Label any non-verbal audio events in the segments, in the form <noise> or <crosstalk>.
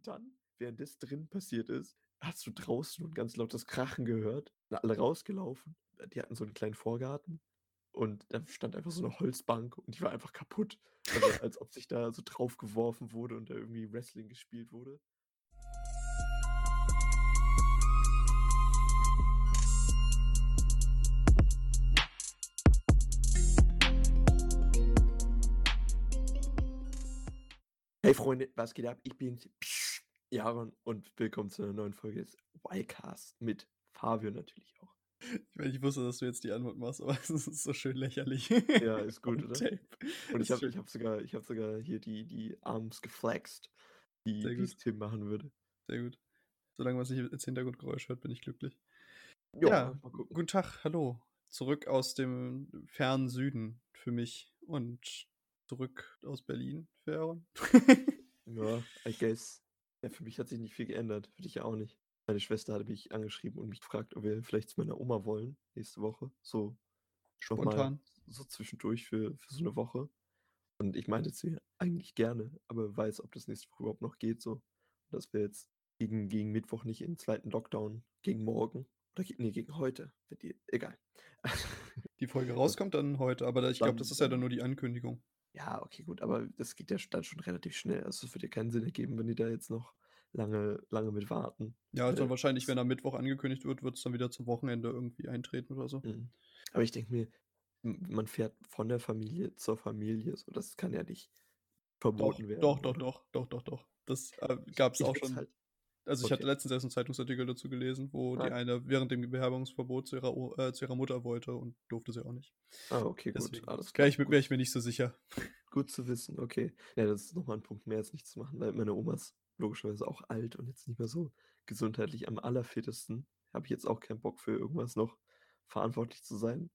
Und dann, während das drin passiert ist, hast du draußen und ganz lautes Krachen gehört. Alle rausgelaufen. Die hatten so einen kleinen Vorgarten. Und da stand einfach so eine Holzbank und die war einfach kaputt. Also <laughs> als ob sich da so drauf geworfen wurde und da irgendwie Wrestling gespielt wurde. Hey Freunde, was geht ab? Ich Psch, Jaron und willkommen zu einer neuen Folge des Wildcast mit Fabio natürlich auch. Ich meine, ich wusste, dass du jetzt die Antwort machst, aber <laughs> es ist so schön lächerlich. Ja, ist <laughs> gut, oder? Tape. Und ich habe hab sogar, ich hab sogar hier die, die Arms geflext, die es. Tim machen würde. Sehr gut. Solange man sich als Hintergrundgeräusch hört, bin ich glücklich. Ja, Ja, mal gucken. guten Tag, hallo. Zurück aus dem fernen Süden für mich und zurück aus Berlin für Aaron. <laughs> Ja, I guess. Ja, für mich hat sich nicht viel geändert. Für dich ja auch nicht. Meine Schwester hatte mich angeschrieben und mich gefragt, ob wir vielleicht zu meiner Oma wollen nächste Woche. So Spontan. so zwischendurch für, für so eine Woche. Und ich meinte zu ihr eigentlich gerne, aber weiß, ob das nächste Woche überhaupt noch geht. So, dass wir jetzt gegen, gegen Mittwoch nicht in den zweiten Lockdown, gegen morgen oder nee, gegen heute. Wenn die, egal. Die Folge <laughs> rauskommt dann heute, aber ich glaube, das ist ja dann- nur die Ankündigung. Ja, okay, gut, aber das geht ja dann schon relativ schnell. Also es würde ja keinen Sinn ergeben, wenn die da jetzt noch lange, lange mit warten. Ja, also Äh, wahrscheinlich, wenn am Mittwoch angekündigt wird, wird es dann wieder zum Wochenende irgendwie eintreten oder so. Mhm. Aber ich denke mir, man fährt von der Familie zur Familie, so das kann ja nicht Doch, verboten werden. doch, doch, oder? doch, doch, doch, doch. Das äh, gab es auch schon. Halt, Also ich hatte Okay. letztens erst einen Zeitungsartikel dazu gelesen, wo die Ah. eine während dem Bewerbungsverbot zu ihrer, äh, zu ihrer Mutter wollte und durfte sie auch nicht. ah, okay, gut, Deswegen alles wäre klar. ich, mir- gut, wär ich mir nicht so sicher. <laughs> gut zu wissen, okay. Ja, das ist nochmal ein Punkt mehr, als nichts zu machen, weil meine Oma ist logischerweise auch alt und jetzt nicht mehr so gesundheitlich am allerfittesten. Habe ich jetzt auch keinen Bock für irgendwas noch verantwortlich zu sein,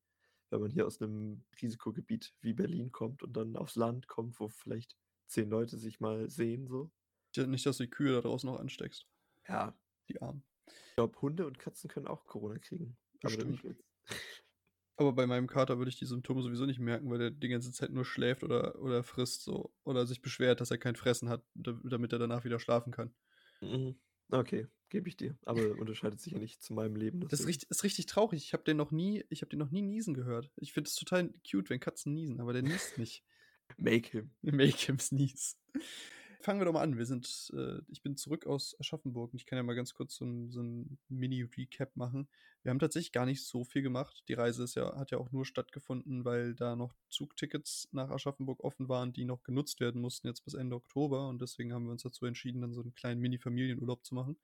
wenn man hier aus einem Risikogebiet wie Berlin kommt und dann aufs Land kommt, wo vielleicht zehn Leute sich mal sehen, so. Nicht, dass du die Kühe da draußen noch ansteckst. Ja, Die Armen. Ich glaube, Hunde und Katzen können auch Corona kriegen. Bestimmt. Aber bei meinem Kater würde ich die Symptome sowieso nicht merken, weil der die ganze Zeit nur schläft oder, oder frisst so. Oder sich beschwert, dass er kein Fressen hat, da- damit er danach wieder schlafen kann. Mhm. Okay, gebe ich dir. Aber <laughs> unterscheidet sich ja nicht zu meinem Leben. Das ist deswegen. richtig, ist richtig traurig. Ich habe den noch nie, ich habe den noch nie niesen gehört. Ich finde es total cute, wenn Katzen niesen, aber der niest nicht. <laughs> Make him. Make him sneeze. Fangen wir doch mal an. Wir sind, äh, ich bin zurück aus Aschaffenburg und ich kann ja mal ganz kurz so ein, so ein Mini-Recap machen. Wir haben tatsächlich gar nicht so viel gemacht. Die Reise ist ja, hat ja auch nur stattgefunden, weil da noch Zugtickets nach Aschaffenburg offen waren, die noch genutzt werden mussten jetzt bis Ende Oktober und deswegen haben wir uns dazu entschieden, dann so einen kleinen Mini-Familienurlaub zu machen.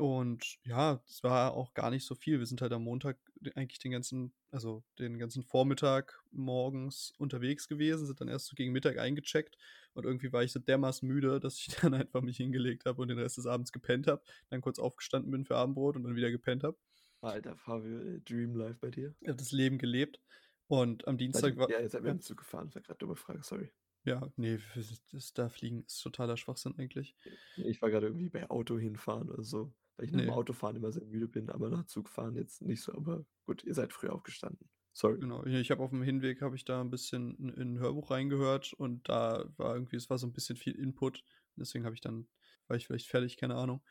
Und ja, es war auch gar nicht so viel. Wir sind halt am Montag eigentlich den ganzen, also den ganzen Vormittag morgens unterwegs gewesen, sind dann erst so gegen Mittag eingecheckt und irgendwie war ich so dermaßen müde, dass ich <laughs> dann einfach mich hingelegt habe und den Rest des Abends gepennt habe, dann kurz aufgestanden bin für Abendbrot und dann wieder gepennt habe. Alter, Fabio, äh, Dream Life bei dir. Ich habe das Leben gelebt und am Dienstag ihr, war. ja, ihr seid ja. dem Zug gefahren. Das war gerade dumme Frage, sorry. Ja, nee, das da fliegen ist totaler Schwachsinn eigentlich. Ich war gerade irgendwie bei Auto hinfahren oder so. Weil ich nach dem Nee. Autofahren immer sehr müde bin, aber nach Zugfahren jetzt nicht so. Aber gut, ihr seid früh aufgestanden. Sorry. Genau, ich habe auf dem Hinweg habe ich da ein bisschen in, in ein Hörbuch reingehört und da war irgendwie, es war so ein bisschen viel Input. Deswegen habe ich dann, war ich vielleicht fertig, keine Ahnung.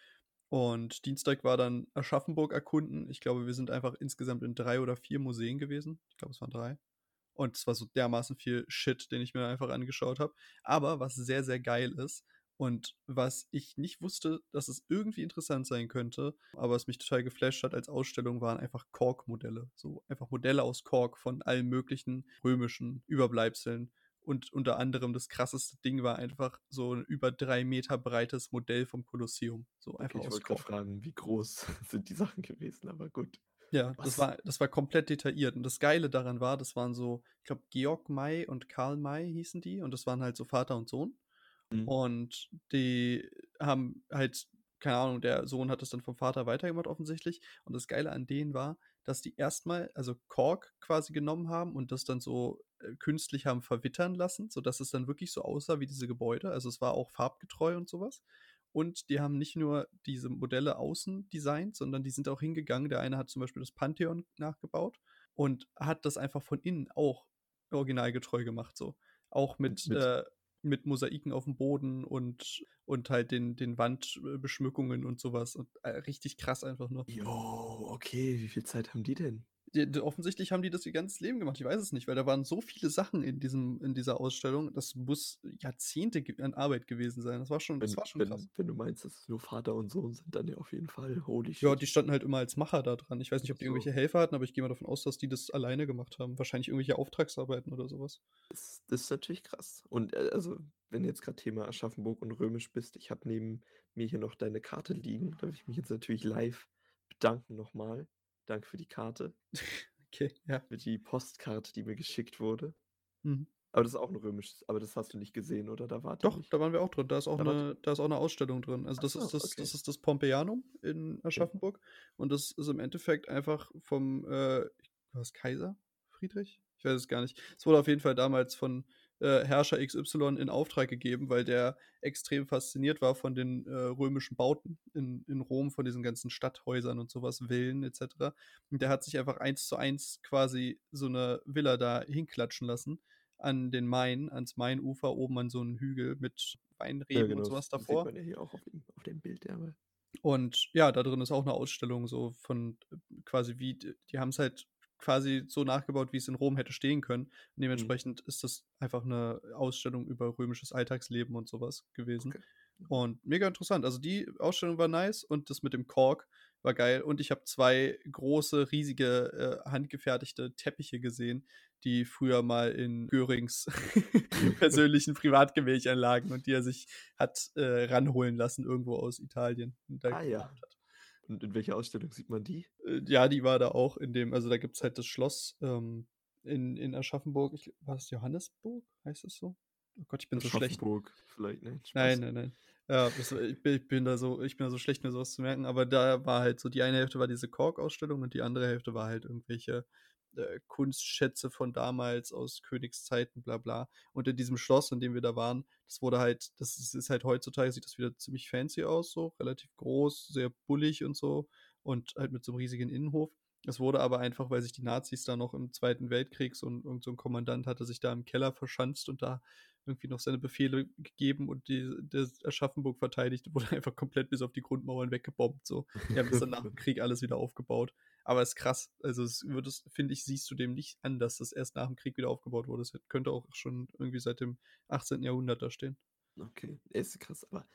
Und Dienstag war dann Aschaffenburg erkunden. Ich glaube, wir sind einfach insgesamt in drei oder vier Museen gewesen. Ich glaube, es waren drei. Und es war so dermaßen viel Shit, den ich mir einfach angeschaut habe. Aber was sehr, sehr geil ist und was ich nicht wusste, dass es irgendwie interessant sein könnte, aber es mich total geflasht hat als Ausstellung, waren einfach Kork-Modelle. So einfach Modelle aus Kork von allen möglichen römischen Überbleibseln. Und unter anderem das krasseste Ding war einfach so ein über drei Meter breites Modell vom Kolosseum. So Okay, einfach ich aus wollte gerade Kork. fragen, wie groß <laughs> sind die Sachen gewesen, aber gut. Ja, Was? das war, das war komplett detailliert. Und das Geile daran war, das waren so, ich glaube, Georg May und Karl May hießen die. Und das waren halt so Vater und Sohn. Mhm. Und die haben halt, keine Ahnung, der Sohn hat es dann vom Vater weitergemacht offensichtlich. Und das Geile an denen war, dass die erstmal, also Kork quasi genommen haben und das dann so äh, künstlich haben verwittern lassen, sodass es dann wirklich so aussah wie diese Gebäude. Also es war auch farbgetreu und sowas. Und die haben nicht nur diese Modelle außen designt, sondern die sind auch hingegangen. Der eine hat zum Beispiel das Pantheon nachgebaut und hat das einfach von innen auch originalgetreu gemacht. So. Auch mit, Mit- äh, mit Mosaiken auf dem Boden und, und halt den, den Wandbeschmückungen und sowas. Und, äh, richtig krass einfach nur. Jo, okay, wie viel Zeit haben die denn? Offensichtlich haben die das ihr ganzes Leben gemacht. Ich weiß es nicht, weil da waren so viele Sachen in, diesem, in dieser Ausstellung. Das muss Jahrzehnte an Arbeit gewesen sein. Das war schon, das Wenn, war schon wenn, krass. wenn du meinst, dass nur Vater und Sohn sind, dann ja auf jeden Fall. Holy Ja, shit. die standen halt immer als Macher da dran. Ich weiß nicht, ob die So. irgendwelche Helfer hatten, aber ich gehe mal davon aus, dass die das alleine gemacht haben. Wahrscheinlich irgendwelche Auftragsarbeiten oder sowas. Das, das ist natürlich krass. Und äh, also, wenn du jetzt gerade Thema Aschaffenburg und Römisch bist, ich habe neben mir hier noch deine Karte liegen. Da will ich mich jetzt natürlich live bedanken nochmal. Danke für die Karte, <laughs> Okay, ja. für die Postkarte, die mir geschickt wurde. Mhm. Aber das ist auch ein römisches, aber das hast du nicht gesehen, oder? Da ihr Doch, nicht. da waren wir auch drin. Da ist auch, Da eine, da ist auch eine Ausstellung drin. Also das so, ist das, okay. das ist das Pompeianum in Aschaffenburg. Und das ist im Endeffekt einfach vom äh, was Kaiser Friedrich? Ich weiß es gar nicht. Es wurde auf jeden Fall damals von äh, Herrscher XY in Auftrag gegeben, weil der extrem fasziniert war von den äh, römischen Bauten in, in Rom, von diesen ganzen Stadthäusern und sowas, Villen etc. Und der hat sich einfach eins zu eins quasi so eine Villa da hinklatschen lassen an den Main, ans Mainufer, oben an so einen Hügel mit Weinreben Ja, genau, und sowas das davor. sieht man ja hier auch auf dem, auf dem Bild. Ja, Und ja, da drin ist auch eine Ausstellung so von äh, quasi wie, die haben es halt quasi so nachgebaut, wie es in Rom hätte stehen können. Und Mhm. dementsprechend ist das einfach eine Ausstellung über römisches Alltagsleben und sowas gewesen. Okay. Und mega interessant. Also die Ausstellung war nice und das mit dem Kork war geil. Und ich habe zwei große, riesige, äh, handgefertigte Teppiche gesehen, die früher mal in Görings <laughs> persönlichen <laughs> Privatgemächern lagen und die er sich hat äh, ranholen lassen irgendwo aus Italien. Und da Ah, ja. hat. Und in welcher Ausstellung sieht man die? Äh, Ja, die war da auch in dem, also da gibt es halt das Schloss ähm, in, in Aschaffenburg. Ich, war das Johannesburg? Heißt es so? Oh Gott, ich bin so schlecht. Vielleicht, nein. Spaß. Nein, nein, nein. Ja, das, ich, bin, ich bin da so, ich bin da so schlecht, mir sowas zu merken, aber da war halt so, die eine Hälfte war diese Kork-Ausstellung und die andere Hälfte war halt irgendwelche äh, Kunstschätze von damals aus Königszeiten, bla bla. Und in diesem Schloss, in dem wir da waren, das wurde halt, das ist, ist halt heutzutage, sieht das wieder ziemlich fancy aus, so relativ groß, sehr bullig und so und halt mit so einem riesigen Innenhof. Es wurde aber einfach, weil sich die Nazis da noch im Zweiten Weltkrieg, so ein, irgend so ein Kommandant hatte sich da im Keller verschanzt und da irgendwie noch seine Befehle gegeben und die, der Aschaffenburg verteidigt, <laughs> wurde einfach komplett bis auf die Grundmauern weggebombt. So. Die haben das dann nach dem <laughs> Krieg alles wieder aufgebaut. Aber es ist krass. Also es wird es, finde ich, siehst du dem nicht an, dass das erst nach dem Krieg wieder aufgebaut wurde. Es könnte auch schon irgendwie seit dem 18. Jahrhundert da stehen. Okay, ist krass, aber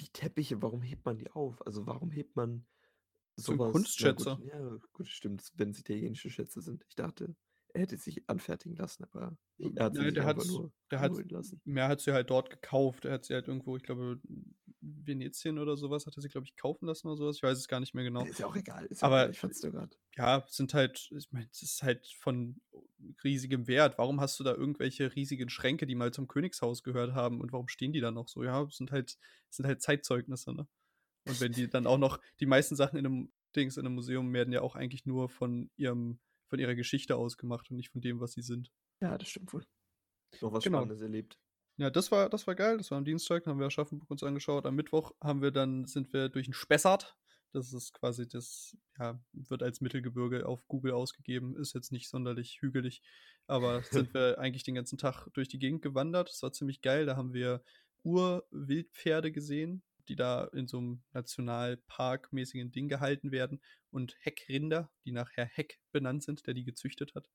die Teppiche, warum hebt man die auf? Also warum hebt man So sowas? Na Kunstschätzer. Gut, ja, gut, stimmt, wenn es italienische Schätze sind. Ich dachte, hätte sich anfertigen lassen, aber er hat sie Nein, sich der hat's- nur der hat holen lassen. mehr hat sie halt dort gekauft. Er hat sie halt irgendwo, ich glaube, Venetien oder sowas, hat er sie, glaube ich, kaufen lassen oder sowas. Ich weiß es gar nicht mehr genau. Ist ja auch egal. Ist ja Aber- egal, ich fand's nur gerade. ja, es sind halt, ich meine, es ist halt von riesigem Wert. Warum hast du da irgendwelche riesigen Schränke, die mal zum Königshaus gehört haben und warum stehen die da noch so? Ja, es sind halt, sind halt Zeitzeugnisse, ne? Und wenn die dann auch noch, die meisten Sachen in einem Dings, in einem Museum werden ja auch eigentlich nur von ihrem, von ihrer Geschichte ausgemacht und nicht von dem, was sie sind. Ja, das stimmt wohl. Noch was Genau. Spannendes erlebt. Ja, das war, das war geil. Das war am Dienstag, dann haben wir Aschaffenburg uns angeschaut. Am Mittwoch haben wir dann, sind wir durch ein Spessart. Das ist quasi das, ja, wird als Mittelgebirge auf Google ausgegeben, ist jetzt nicht sonderlich hügelig, aber <laughs> sind wir eigentlich den ganzen Tag durch die Gegend gewandert. Das war ziemlich geil. Da haben wir Urwildpferde gesehen, die da in so einem Nationalpark-mäßigen Ding gehalten werden und Heckrinder, die nach Herr Heck benannt sind, der die gezüchtet hat.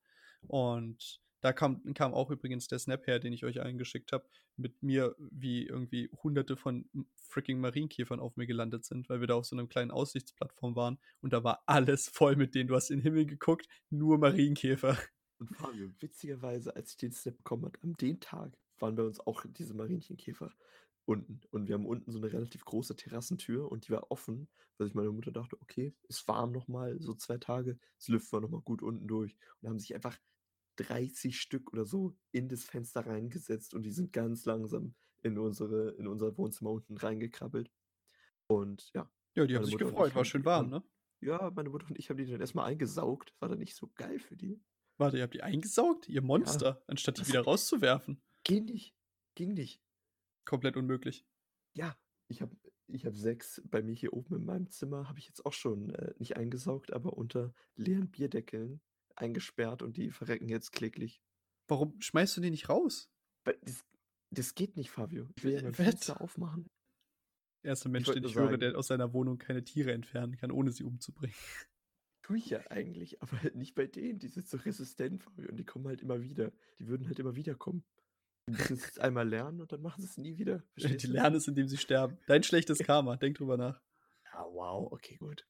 Und da kam, kam auch übrigens der Snap her, den ich euch allen geschickt habe, mit mir, wie irgendwie hunderte von freaking Marienkäfern auf mir gelandet sind, weil wir da auf so einer kleinen Aussichtsplattform waren und da war alles voll mit denen. Du hast in den Himmel geguckt, nur Marienkäfer. Und Fabio, witzigerweise, als ich den Snap bekommen habe, am den Tag waren bei uns auch diese Marienchenkäfer unten. Und wir haben unten so eine relativ große Terrassentür und die war offen, weil sich meine Mutter dachte, okay, ist warm nochmal, so zwei Tage, das lüften wir nochmal gut unten durch. Und haben sich einfach 30 Stück oder so in das Fenster reingesetzt und die sind ganz langsam in unsere, in unser Wohnzimmer unten reingekrabbelt. Und ja, Ja, die haben sich Mutter gefreut, ich war schön warm, ne? ja, meine Mutter und ich haben die dann erstmal eingesaugt. War dann nicht so geil für die. Warte, ihr habt die eingesaugt? Ihr Monster, anstatt die wieder rauszuwerfen. Ging nicht. Ging nicht. Komplett unmöglich. Ja, ich habe ich hab sechs bei mir hier oben in meinem Zimmer, habe ich jetzt auch schon äh, nicht eingesaugt, aber unter leeren Bierdeckeln eingesperrt und die verrecken jetzt kläglich. Warum schmeißt du die nicht raus? Das, Das geht nicht, Fabio. Ich will ja mein? Fenster aufmachen. Erster Mensch, wollte den ich höre, sagen- der aus seiner Wohnung keine Tiere entfernen kann, ohne sie umzubringen. Tue ich ja eigentlich, aber halt <laughs> nicht bei denen. Die sind so resistent, Fabio, und die kommen halt immer wieder. Die würden halt immer wieder kommen. Müssen es einmal lernen und dann machen sie es nie wieder. <laughs> Verstehst Die du? lernen es, indem sie sterben. Dein schlechtes <laughs> Karma, denk drüber nach. Ah, wow, okay, gut.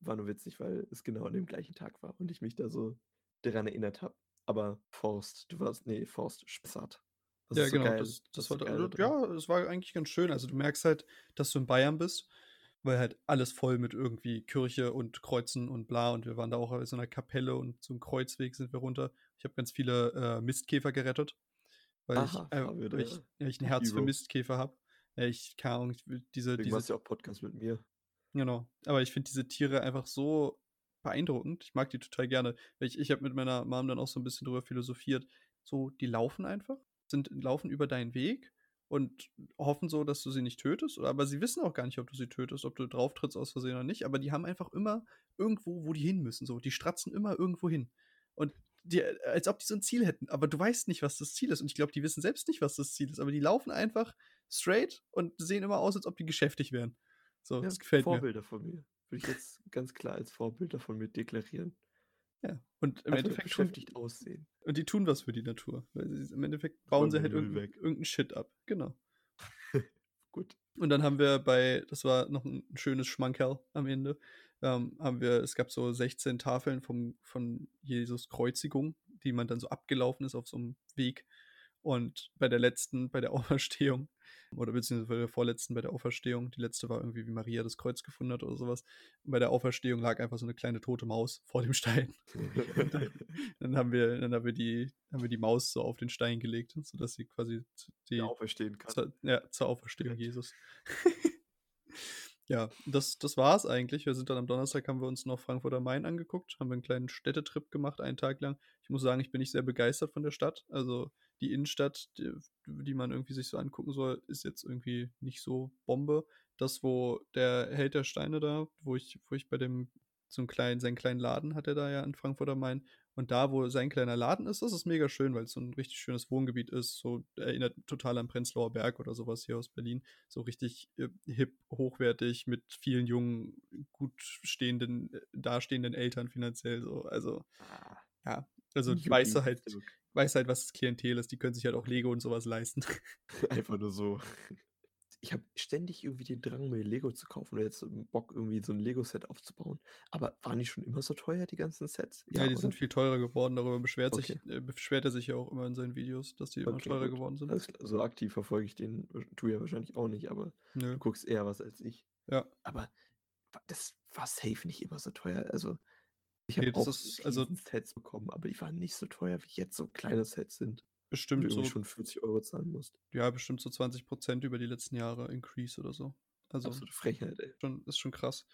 War nur witzig, weil es genau an dem gleichen Tag war und ich mich da so daran erinnert habe. Aber Forst, du warst, nee, Forst, Spessart. Das ja, so genau. geil. das, das ist war so ja, es war eigentlich ganz schön. Also du merkst halt, dass du in Bayern bist, weil halt alles voll mit irgendwie Kirche und Kreuzen und bla. Und wir waren da auch in so einer Kapelle und so einem Kreuzweg sind wir runter. Ich habe ganz viele äh, Mistkäfer gerettet, weil Aha, ich, äh, weil ich, der ja, ich ein Herz für Hero. Mistkäfer habe. Ich keine Ahnung, ich will diese, Deswegen diese machst du ja auch Podcast mit mir. Genau. Aber ich finde diese Tiere einfach so beeindruckend. Ich mag die total gerne. Weil Ich, ich habe mit meiner Mom dann auch so ein bisschen drüber philosophiert. So, die laufen einfach, sind, laufen über deinen Weg und hoffen so, dass du sie nicht tötest. Aber sie wissen auch gar nicht, ob du sie tötest, ob du drauf trittst aus Versehen oder nicht. Aber die haben einfach immer irgendwo, wo die hin müssen. So, die stratzen immer irgendwo hin. Und die, als ob die so ein Ziel hätten. Aber du weißt nicht, was das Ziel ist. Und ich glaube, die wissen selbst nicht, was das Ziel ist. Aber die laufen einfach straight und sehen immer aus, als ob die geschäftig wären. So, Ja, das gefällt mir. Vorbilder von mir. Würde ich jetzt ganz klar als Vorbilder von mir deklarieren. Ja. Und im Einfach Endeffekt beschäftigt aussehen. und die tun was für die Natur. Weil sie, im Endeffekt bauen sie halt irgendeinen weg. irgendeinen Shit ab. Genau. <laughs> Gut. Und dann haben wir bei, das war noch ein schönes Schmankerl am Ende, ähm, haben wir, es gab so 16 Tafeln vom, von Jesus Kreuzigung, die man dann so abgelaufen ist auf so einem Weg. Und bei der letzten, bei der <laughs> Auferstehung, oder beziehungsweise bei der vorletzten, bei der Auferstehung, die letzte war irgendwie, wie Maria das Kreuz gefunden hat oder sowas. Und bei der Auferstehung lag einfach so eine kleine tote Maus vor dem Stein. Dann, dann haben wir, dann haben wir die, haben wir die Maus so auf den Stein gelegt, sodass sie quasi die, ja, auferstehen kann. zur, ja, zur Auferstehung Gott. Jesus. <laughs> ja, das, das war's eigentlich. Wir sind dann am Donnerstag, haben wir uns noch Frankfurt am Main angeguckt, haben einen kleinen Städtetrip gemacht, einen Tag lang. Ich muss sagen, ich bin nicht sehr begeistert von der Stadt. Also die Innenstadt, die, die man irgendwie sich so angucken soll, ist jetzt irgendwie nicht so Bombe. Das, wo der Held der Steine da, wo ich, wo ich bei dem, so einen kleinen, seinen kleinen Laden hat er da ja in Frankfurt am Main. Und da, wo sein kleiner Laden ist, das ist mega schön, weil es so ein richtig schönes Wohngebiet ist. So erinnert total an Prenzlauer Berg oder sowas hier aus Berlin. So richtig äh, hip, hochwertig, mit vielen jungen, gut stehenden, äh, dastehenden Eltern finanziell. So. Also, Ah, ja. Also weißt du halt, weiß halt, was das Klientel ist. Die können sich halt auch Lego und sowas leisten. Einfach nur so. Ich habe ständig irgendwie den Drang, mir Lego zu kaufen oder jetzt Bock, irgendwie so ein Lego-Set aufzubauen. Aber waren die schon immer so teuer, die ganzen Sets? Ja, die oder? sind viel teurer geworden. Darüber beschwert, Okay. sich, äh, beschwert er sich ja auch immer in seinen Videos, dass die immer Okay, teurer gut. geworden sind. Klar. So aktiv verfolge ich den, du ja wahrscheinlich auch nicht, aber Nö. du guckst eher was als ich. Ja. Aber das war safe nicht immer so teuer. Also, ich Nee, habe das auch ist- also- Sets bekommen, aber die waren nicht so teuer, wie jetzt so kleine Sets sind. Bestimmt so schon 40 Euro zahlen musst. ja, bestimmt so 20% über die letzten Jahre Increase oder so. Also Absolute Frechheit, ey. schon, ist schon krass.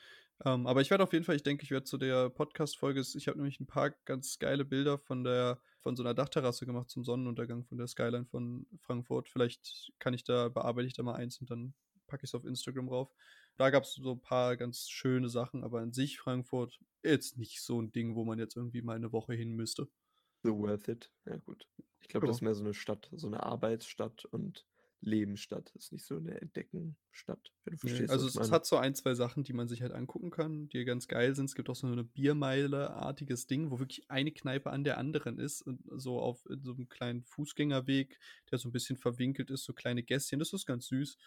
Ähm, aber ich werde auf jeden Fall, ich denke, ich werde zu der Podcast-Folge, ich habe nämlich ein paar ganz geile Bilder von der, von so einer Dachterrasse gemacht zum Sonnenuntergang von der Skyline von Frankfurt. Vielleicht kann ich da, bearbeite ich da mal eins und dann packe ich es auf Instagram rauf. Da gab es so ein paar ganz schöne Sachen, aber an sich Frankfurt jetzt nicht so ein Ding, wo man jetzt irgendwie mal eine Woche hin müsste. So worth it. Ja, gut. Ich glaube, das Ja. ist mehr so eine Stadt, so eine Arbeitsstadt und Lebensstadt. Das ist nicht so eine Entdeckenstadt, wenn du Nee, verstehst. also was es, meine. hat so ein, zwei Sachen, die man sich halt angucken kann, die ganz geil sind. Es gibt auch so eine Biermeile-artiges Ding, wo wirklich eine Kneipe an der anderen ist und so auf so einem kleinen Fußgängerweg, der so ein bisschen verwinkelt ist, so kleine Gässchen. Das ist ganz süß.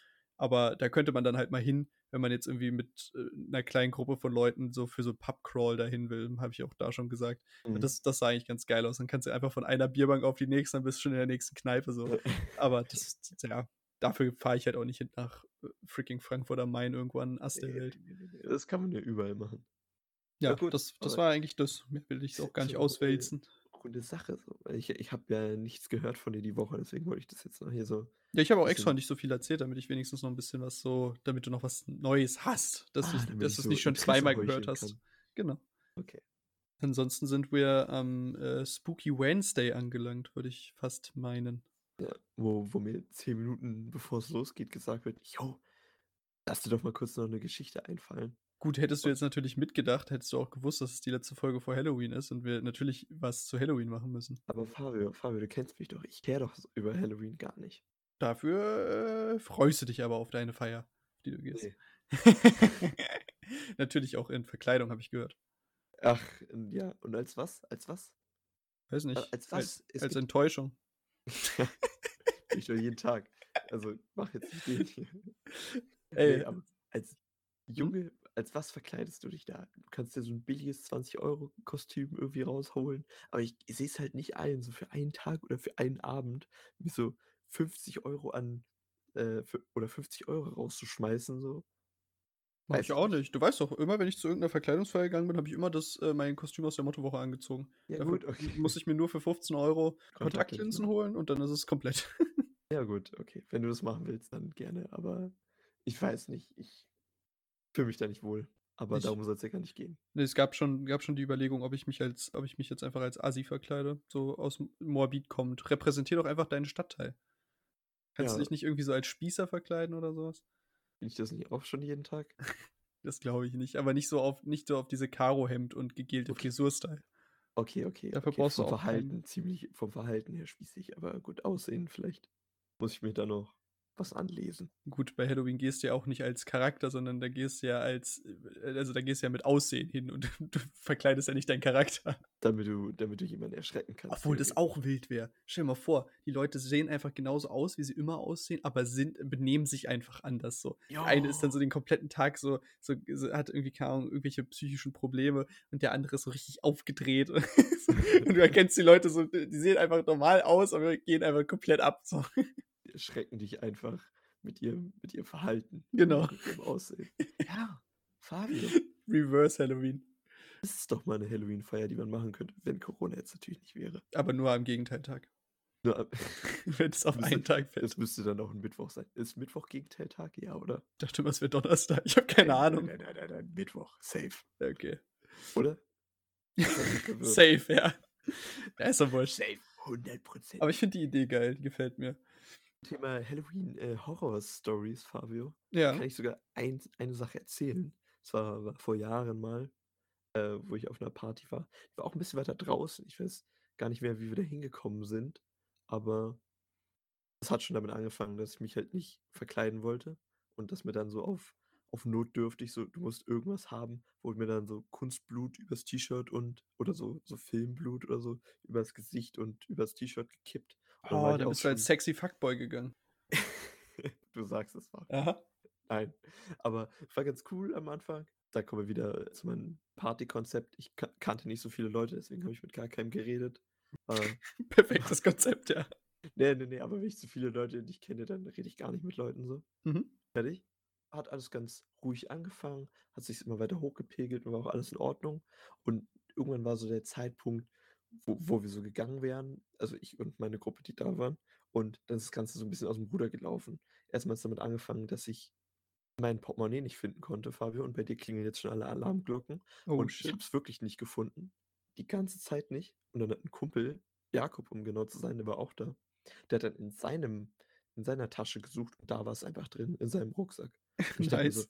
Aber da könnte man dann halt mal hin, wenn man jetzt irgendwie mit äh, einer kleinen Gruppe von Leuten so für so Pubcrawl dahin will, habe ich auch da schon gesagt. Mhm. Das, das sah eigentlich ganz geil aus. Dann kannst du einfach von einer Bierbank auf die nächste, dann bist du schon in der nächsten Kneipe so. Aber das, ja, dafür fahre ich halt auch nicht hin nach äh, freaking Frankfurt am Main irgendwann Ast der Welt. Das kann man ja überall machen. Ja, gut, das, das war eigentlich das. Mehr will ich auch gar nicht So, äh, auswälzen. Runde Sache. So. Ich, ich habe ja nichts gehört von dir die Woche, deswegen wollte ich das jetzt noch hier so. Ja, ich habe auch extra nicht so viel erzählt, damit ich wenigstens noch ein bisschen was so, damit du noch was Neues hast, dass Ah, du es so nicht schon zweimal gehört hast. kann. Genau. Okay. Ansonsten sind wir am äh, Spooky Wednesday angelangt, würde ich fast meinen. Ja, wo, wo mir zehn Minuten bevor es losgeht gesagt wird, yo, lass dir doch mal kurz noch eine Geschichte einfallen. Gut, hättest du jetzt natürlich mitgedacht, hättest du auch gewusst, dass es die letzte Folge vor Halloween ist und wir natürlich was zu Halloween machen müssen. Aber Fabio, Fabio, du kennst mich doch. Ich kenne doch über Halloween gar nicht. Dafür, äh, freust du dich aber auf deine Feier, auf die du gehst. Ne. <laughs> Natürlich auch in Verkleidung, habe ich gehört. Ach, ja, und als was? Als was? Weiß nicht. als Als was? Als gibt Enttäuschung. <laughs> ich doch jeden Tag. Also, mach jetzt nicht den <laughs> hier. Ey. Ne, aber als Mhm. Junge, als was verkleidest du dich da? Du kannst dir so 'n billiges 20 € Kostüm irgendwie rausholen, aber ich ich sehe es halt nicht ein, so für einen Tag oder für einen Abend mir so 50 € an äh, oder 50 € rauszuschmeißen so. Mach Weiß ich auch nicht. Du weißt doch, immer wenn ich zu irgend 'ner Verkleidungsfeier gegangen bin, habe ich immer das äh, mein Kostüm aus der Mottowoche angezogen. Ja Dafür gut, okay. muss ich mir nur für 15 € Kontaktlinsen. Kontaktlinsen holen und dann ist es komplett. <laughs> Ja gut, okay. Wenn du das machen willst, dann gerne, aber ich weiß nicht, ich fühle mich da nicht wohl. Aber Ich darum soll's ja gar nicht gehen. Ne, es gab schon gab schon die Überlegung, ob ich mich als ob ich mich jetzt einfach als Assi verkleide, so aus Moabit kommend. Repräsentiere doch einfach deinen Stadtteil. Kannst du Ja. dich nicht irgendwie so als Spießer verkleiden oder so was? Bin ich das nicht auch schon jeden Tag? <laughs> Das glaube ich nicht, aber nicht so auf nicht so auf diese Karohemd und gegelte Okay. Frisur-Style. Okay, okay, Dafür okay. brauchst du Vom auch Verhalten keinen ziemlich vom Verhalten her spießig, aber gut, Aussehen vielleicht muss ich mir da noch was anlesen. Gut, bei Halloween gehst du ja auch nicht als Charakter, sondern da gehst du ja als äh, also da gehst du ja mit Aussehen hin und <laughs> du verkleidest ja nicht deinen Charakter. Damit du damit du jemanden erschrecken kannst, Obwohl das auch wild wäre. Stell dir mal vor, die Leute sehen einfach genauso aus, wie sie immer aussehen, aber sind benehmen sich einfach anders so. Der eine ist dann so den kompletten Tag so so so hat irgendwie, keine Ahnung, irgendwelche psychischen Probleme und der andere ist so richtig aufgedreht. <laughs> Und du erkennst die Leute so, die sehen einfach normal aus, aber gehen einfach komplett ab so. Die erschrecken dich einfach mit ihrem mit ihrem Verhalten, Genau. mit ihrem Aussehen. <laughs> Ja, Fabio. Reverse Halloween. Das ist doch mal 'ne Halloween-Feier, die man machen könnte, wenn Corona jetzt natürlich nicht wäre. Aber nur am Gegenteiltag. Nur ab <laughs> Wenn es auf <laughs> müsste einen Tag fällt. es müsste dann auch 'n Mittwoch sein. Ist Mittwoch Gegenteiltag? Ja, oder? Ich dachte immer, es wäre Donnerstag. Ich habe keine Nein, Ahnung. nein, nein, nein, nein, Mittwoch, safe. Okay. Oder? Safe, ja. Ja, ist doch wurscht. Safe, 100% Aber ich finde die Idee geil, die gefällt mir. Thema Halloween, äh, Fabio. Ja. Kann ich sogar eins eine Sache erzählen. Das war war vor Jahren mal, äh, wo ich auf 'ner Party war. Ich war auch 'n bisschen weiter draußen. Ich weiß gar nicht mehr, wie wir da hingekommen sind, aber es hat schon damit angefangen, dass ich mich halt nicht verkleiden wollte und dass mir dann so auf auf notdürftig so: „Du musst irgendwas haben“, wurde mir dann so Kunstblut übers T-Shirt und oder so so Filmblut oder so übers Gesicht und übers T-Shirt gekippt. Oh, da bist du als sexy Fuckboy gegangen. <laughs> Du sagst es, Fabio. Aha. Nein, aber war ganz cool am Anfang. Da kommen wir wieder zu meinem Partykonzept. Ich ka kannte nicht so viele Leute, deswegen habe ich mit gar keinem geredet. Äh, <laughs> Perfektes Konzept, ja. ne, ne, ne, aber wenn ich zu viele Leute nicht kenne, dann rede ich gar nicht mit Leuten so. Mhm. Fertig. Hat alles ganz ruhig angefangen, hat sich's immer weiter hochgepegelt und war auch alles in Ordnung. Und irgendwann war so der Zeitpunkt, wo wo wir so gegangen wären, also ich und meine Gruppe, die da waren. Und dann ist das Ganze so 'n bisschen aus'm Ruder gelaufen. Erst mal hat's damit angefangen, dass ich mein Portemonnaie nicht finden konnte, Fabio, und bei dir klingeln jetzt schon alle Alarmglocken. Oh, Und ich shit. habe es wirklich nicht gefunden. Die ganze Zeit nicht. Und dann hat 'n Kumpel, Jakob, um genau zu sein, der war auch da. Der hat dann in seinem in seiner Tasche gesucht und da war's einfach drin, in seinem Rucksack. Mir so, Nice.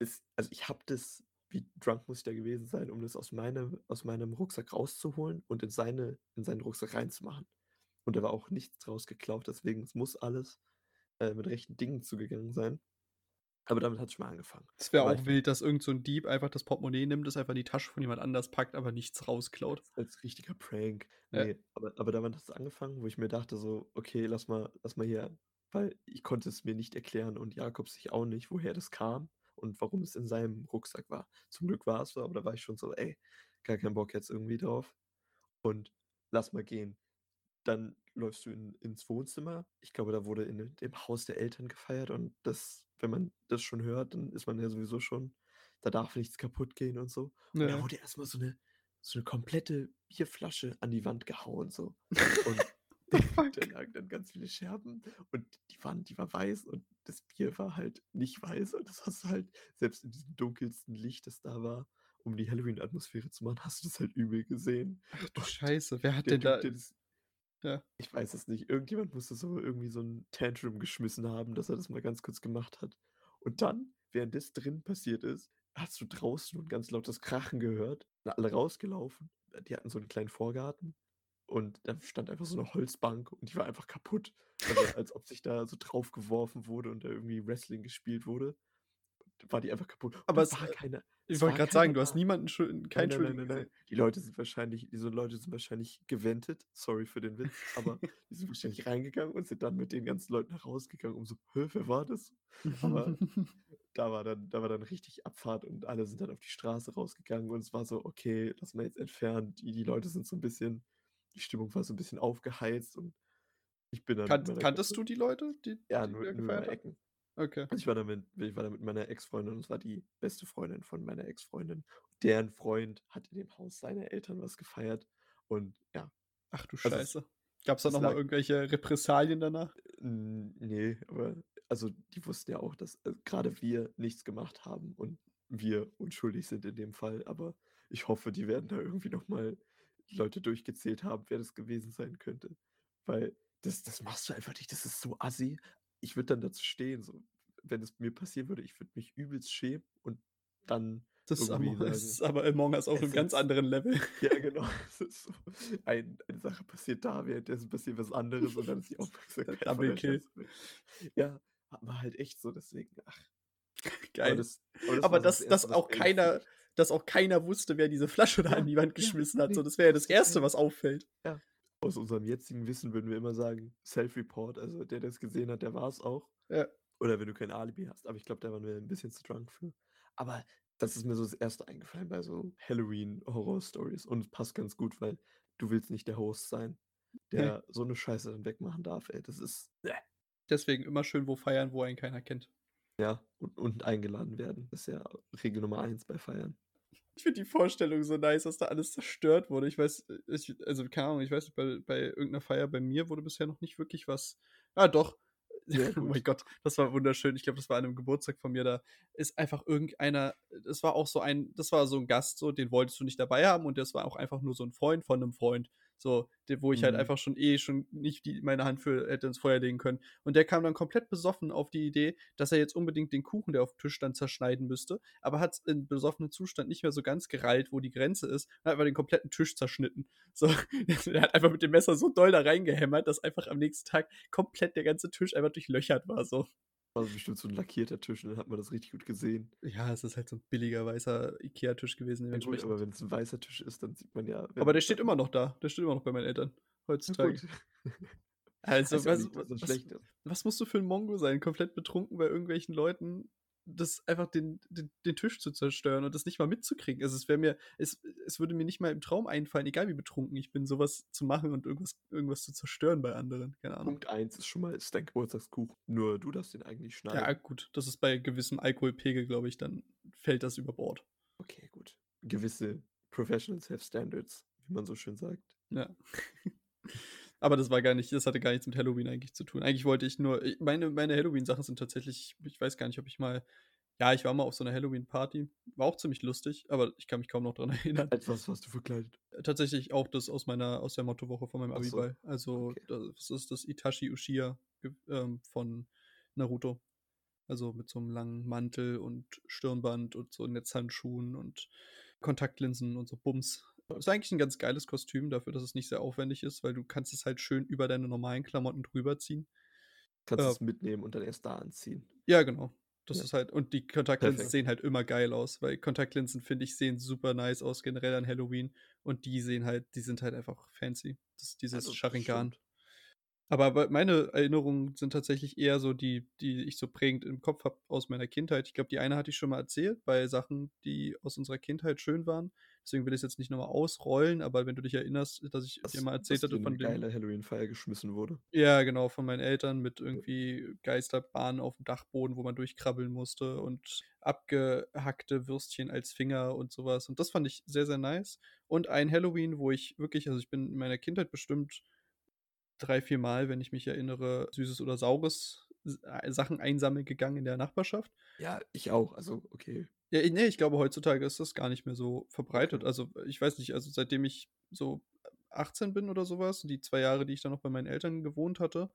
ist also ich habe das wie drunk muss ich da gewesen sein, um das aus meinem aus meinem Rucksack rauszuholen und in seine in seinen Rucksack reinzumachen. Und da war auch nichts draus geklaut, deswegen es muss alles, äh, mit rechten Dingen zugegangen sein. Aber damit hat's schon mal angefangen. Es wäre auch wild, dass irgend so Dieb einfach das Portemonnaie nimmt, es einfach in die Tasche von jemand anders packt, aber nichts rausklaut. als richtiger Prank. Ja. Ne, aber aber damit hat's angefangen, wo ich mir dachte so: „Okay, lass mal lass mal hier“ weil ich konnte es mir nicht erklären und Jakob sich auch nicht, woher das kam und warum es in seinem Rucksack war. Zum Glück war's so, aber da war ich schon so: „Ey, gar keinen Bock jetzt irgendwie drauf und lass mal gehen.“ Dann läufst du in ins Wohnzimmer. Ich glaube, da wurde in dem Haus der Eltern gefeiert und das wenn man das schon hört, dann ist man ja sowieso schon da darf nichts kaputtgehen und so. Und da Ja. wurde erst mal so 'ne so 'ne komplette Bierflasche an die Wand gehauen so. Und The <laughs> fuck? da lagen dann ganz viele Scherben und die Wand, die war weiß und das Bier war halt nicht weiß und das hast du halt selbst in diesem dunkelsten Licht, das da war, um die Halloween-Atmosphäre zu machen, hast du das halt übel gesehen. Ach du Scheiße, wer hat denn da das Ja. ich weiß es nicht. Irgendjemand musste so irgendwie so 'n Tantrum geschmissen haben, dass er das mal ganz kurz gemacht hat. Und dann, während das drin passiert ist, hast du draußen 'n ganz lautes Krachen gehört, alle rausgelaufen. Die hatten so 'n kleinen Vorgarten und da stand einfach so eine Holzbank und die war einfach kaputt. Also, als ob sich da so drauf geworfen wurde und da irgendwie Wrestling gespielt wurde. War die einfach kaputt. Aber es war äh, keiner ich wollte gerade sagen, du hast niemanden Nein, keinen nein, nein, nein, nein. Die Leute sind wahrscheinlich diese Leute sind wahrscheinlich gewendet. Sorry für den Witz, aber die sind wahrscheinlich reingegangen und sind dann mit den ganzen Leuten rausgegangen, um so: „Hä, wer war das?“ Aber <laughs> da war dann da war dann richtig Abfahrt und alle sind dann auf die Straße rausgegangen und es war so: „Okay, lass mal jetzt entfernen.“ Die die Leute sind so 'n bisschen die Stimmung war so 'n bisschen aufgeheizt und ich bin dann meiner kanntest du die Leute, die ja, die nur da nur? Ecken. Okay. Also, ich war da mit ich war da mit meiner Ex-Freundin und es war die beste Freundin von meiner Ex-Freundin. Deren Freund hat in dem Haus seiner Eltern was gefeiert und ja. Ach du Also, Scheiße. Gab's da es noch mal lag irgendwelche Repressalien danach? N ne, aber also, die wussten ja auch, dass, äh, grade wir nichts gemacht haben und wir unschuldig sind in dem Fall, aber ich hoffe, die werden da irgendwie noch mal Leute durchgezählt haben, wer das gewesen sein könnte, weil das das machst du einfach nicht. Das ist so assi. Ich würde dann dazu stehen, so, wenn es mir passieren würde, ich würde mich übelst schämen und dann Das ist es <laughs> sagen ist aber Among Us auf es 'nem ganz anderen Level. <laughs> ja, genau. Es ist so ein eine Sache passiert da, währenddessen passiert was anderes und dann ist die <laughs> Aufmerksamkeit Double Kill. Ja, war halt echt so, deswegen, ach. Aber Geil. das aber das Aber das dass dass Erste, was auch keiner. Dass auch keiner wusste, wer diese Flasche da Ja, an die Wand ja, geschmissen hat, so, das wäre ja das Erste, keiner. was auffällt. Ja. Aus unserem jetzigen Wissen würden wir immer sagen, Self-Report, also der, der's gesehen hat, der war's auch. Ja. Oder wenn du kein Alibi hast, aber ich glaube, da waren wir 'n bisschen zu drunk für. Aber das ist mir so das Erste eingefallen bei so Halloween-Horror-Stories und es passt ganz gut, weil du willst nicht der Host sein, der so 'ne Scheiße dann wegmachen darf, ey. Das ist bäh. Deswegen immer schön wo feiern, wo einen keiner kennt. Ja, und und eingeladen werden. Das ist ja Regel Nummer 1 bei Feiern. Ich finde die Vorstellung so nice, dass da alles zerstört wurde. Ich weiß, äh, ich also, keine Ahnung, ich weiß nicht, bei bei irgend 'ner Feier bei mir wurde bisher noch nicht wirklich was ah, doch. Sehr <laughs> Oh mein. Gott, das war wunderschön. Ich glaube, das war an 'nem Geburtstag von mir, da ist einfach irgendeiner das war auch so ein das war so 'n Gast so, den wolltest du nicht dabei haben und das war auch einfach nur so 'n Freund von 'nem Freund, so, wo ich halt Mhm. einfach schon eh schon nicht die meine Hand für hätte ins Feuer legen können. Und der kam dann komplett besoffen auf die Idee, dass er jetzt unbedingt den Kuchen, der aufm Tisch stand, zerschneiden müsste, aber hat's in besoffenem Zustand nicht mehr so ganz gerallt, wo die Grenze ist, hat einfach den kompletten Tisch zerschnitten. <laughs> So, er hat einfach mit dem Messer so doll da reingehämmert, dass einfach am nächsten Tag komplett der ganze Tisch einfach durchlöchert war, so. War bestimmt so 'n lackierter Tisch und dann hat man das richtig gut gesehen. Ja, es ist halt so 'n billiger weißer IKEA-Tisch gewesen Ja gut, aber wenn's 'n weißer Tisch ist, dann sieht man ja, Aber wenn der steht immer noch da. Der steht immer noch bei meinen Eltern heutzutage. Also, <laughs> auch was nicht, was was musst du für 'n Mongo sein, komplett betrunken bei irgendwelchen Leuten, das einfach den den den Tisch zu zerstören und das nicht mal mitzukriegen. Also, es wäre mir es es würde mir nicht mal im Traum einfallen, egal wie betrunken ich bin, so was zu machen und irgendwas irgendwas zu zerstören bei anderen, keine Ahnung. Punkt 1 ist schon mal ist dein Geburtstagskuchen. Nur du darfst den eigentlich Ja, schneiden. gut, das ist bei gewissem Alkoholpegel, glaube ich, dann fällt das über Bord. Okay, gut. Gewisse Professionals have standards, wie man so schön sagt. Ja. <laughs> Aber das war gar nicht das hatte gar nichts mit Halloween eigentlich zu tun. Eigentlich wollte ich nur i meine meine Halloween-Sachen sind tatsächlich ich weiß gar nicht, ob ich mal ja, ich war mal auf so 'ner Halloween-Party, war auch ziemlich lustig, aber ich kann mich kaum noch dran <laughs> erinnern. Als was warst du verkleidet? Tatsächlich auch das aus meiner aus der Mottowoche von meinem so, Abiball. Also, okay. das ist das Itachi Uchiha ge ähm, von Naruto. Also, mit so 'nem langen Mantel und Stirnband und so Netzhandschuhen und Kontaktlinsen und so Bums. Ist eigentlich 'n ganz geiles Kostüm dafür, dass es nicht sehr aufwendig ist, weil du kannst es halt schön über deine normalen Klamotten drüber ziehen. Kannst Äh es mitnehmen und dann erst da anziehen. Ja, genau. Das Ja. ist halt und die Kontaktlinsen sehen halt immer geil aus, weil Kontaktlinsen, finde ich, sehen super nice aus, generell an Halloween. Und die sehen halt die sind halt einfach fancy. Das dieses Also, Sharingan. stimmt. Aber meine Erinnerungen sind tatsächlich eher so die, die ich so prägend im Kopf habe aus meiner Kindheit. Ich glaube, die eine hatte ich schon mal erzählt, bei Sachen, die aus unserer Kindheit schön waren. Deswegen will ich's jetzt nicht noch mal ausrollen, aber wenn du dich erinnerst, dass ich dir Dass mal erzählt dir hatte 'ne von dem geile Halloween-Feier geschmissen wurde. Ja, genau, von meinen Eltern mit irgendwie Geisterbahnen aufm Dachboden, wo man durchkrabbeln musste und abgehackte Würstchen als Finger und so was. Und das fand ich sehr, sehr nice. Und ein Halloween, wo ich wirklich also, ich bin in meiner Kindheit bestimmt 3, 4 Mal, wenn ich mich erinnere, Süßes oder Saures äh, Sachen einsammeln gegangen in der Nachbarschaft. Ja, ich auch. Also, okay. Ja, i ne, ich glaube, heutzutage ist das gar nicht mehr so verbreitet. Also, ich weiß nicht, also, seitdem ich so 18 bin oder so was, die 2 Jahre, die ich dann noch bei meinen Eltern gewohnt hatte,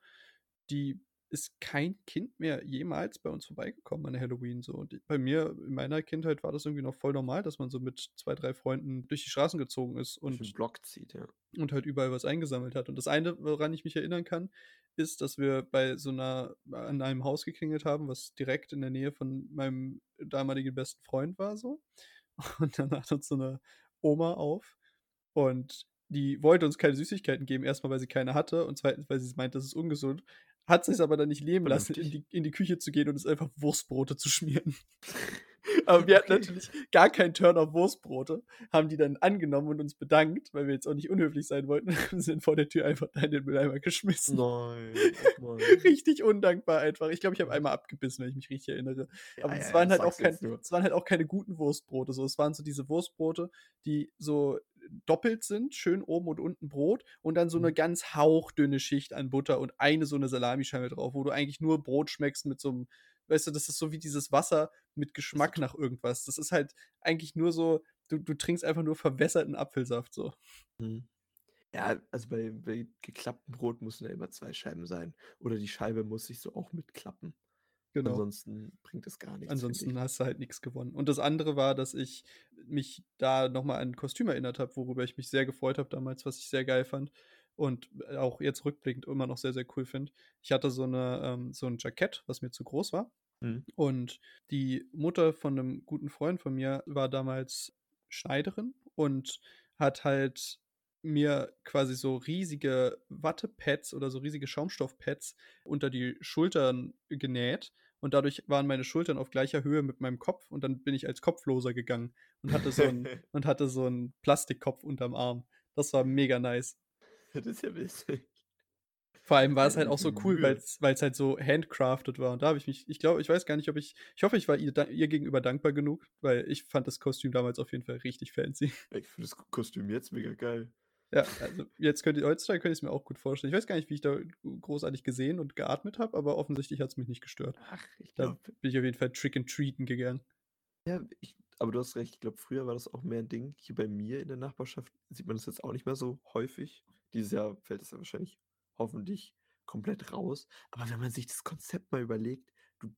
die ist kein Kind mehr jemals bei uns vorbeigekommen an Halloween so. Und bei mir in meiner Kindheit war das irgendwie noch voll normal, dass man so mit zwei, drei Freunden durch die Straßen gezogen ist Durch den und Block zieht, ja. und halt überall was eingesammelt hat. Und das eine, woran ich mich erinnern kann, ist, dass wir bei so einer an einem Haus geklingelt haben, was direkt in der Nähe von meinem damaligen besten Freund war so. <laughs> Und dann macht uns so eine Oma auf und die wollte uns keine Süßigkeiten geben. Erstmal, weil sie keine hatte und zweitens, weil sie meint, das ist ungesund. Hat sich aber dann nicht leben lassen, in die, in die Küche zu gehen und es einfach Wurstbrote zu schmieren. <laughs> Aber wir hatten Okay. natürlich gar keinen Turn auf Wurstbrote, haben die dann angenommen und uns bedankt, weil wir jetzt auch nicht unhöflich sein wollten, <laughs> und sind vor der Tür einfach da in den Mülleimer geschmissen. Nein. <laughs> Richtig undankbar einfach. Ich glaube, ich habe einmal abgebissen, wenn ich mich richtig erinnere. Aber ja, es ja, waren halt auch kein, es waren halt auch keine guten Wurstbrote. So, es waren so diese Wurstbrote, die so doppelt sind, schön oben und unten Brot und dann so eine Mhm. ganz hauchdünne Schicht an Butter und eine so eine Salamischeibe drauf, wo du eigentlich nur Brot schmeckst mit so einem, weißt du, das ist so wie dieses Wasser mit Geschmack nach irgendwas. Das ist halt eigentlich nur so, du, du trinkst einfach nur verwässerten Apfelsaft so. Mhm. Ja, also bei, bei geklapptem Brot müssen ja immer zwei Scheiben sein. Oder die Scheibe muss sich so auch mitklappen. Genau. Ansonsten bringt es gar nichts. Ansonsten hast du halt nichts gewonnen. Und das andere war, dass ich mich da nochmal an ein Kostüm erinnert habe, worüber ich mich sehr gefreut habe damals, was ich sehr geil fand und auch jetzt rückblickend immer noch sehr, sehr cool finde. Ich hatte so, eine, ähm, so ein Jackett, was mir zu groß war. Mhm. Und die Mutter von einem guten Freund von mir war damals Schneiderin und hat halt mir quasi so riesige Wattepads oder so riesige Schaumstoffpads unter die Schultern genäht. Und dadurch waren meine Schultern auf gleicher Höhe mit meinem Kopf. Und dann bin ich als Kopfloser gegangen und hatte so einen, <laughs> und hatte so einen Plastikkopf unterm Arm. Das war mega nice. Das ist ja witzig. Vor allem war es halt <laughs> auch so cool, weil es halt so handcrafted war. Und da habe ich mich, ich glaube, ich weiß gar nicht, ob ich, ich hoffe, ich war ihr, ihr gegenüber dankbar genug, weil ich fand das Kostüm damals auf jeden Fall richtig fancy. Ich finde das Kostüm jetzt mega geil. Ja, also jetzt könnt ihr, heutzutage könnte ich es mir auch gut vorstellen. Ich weiß gar nicht, wie ich da großartig gesehen und geatmet habe, aber offensichtlich hat es mich nicht gestört. Ach, ich Da glaube. bin ich auf jeden Fall Trick and Treaten gegangen. Ja, ich, aber du hast recht. Ich glaube, früher war das auch mehr ein Ding. Hier bei mir in der Nachbarschaft sieht man das jetzt auch nicht mehr so häufig. Dieses Jahr fällt es ja wahrscheinlich hoffentlich komplett raus. Aber wenn man sich das Konzept mal überlegt, du,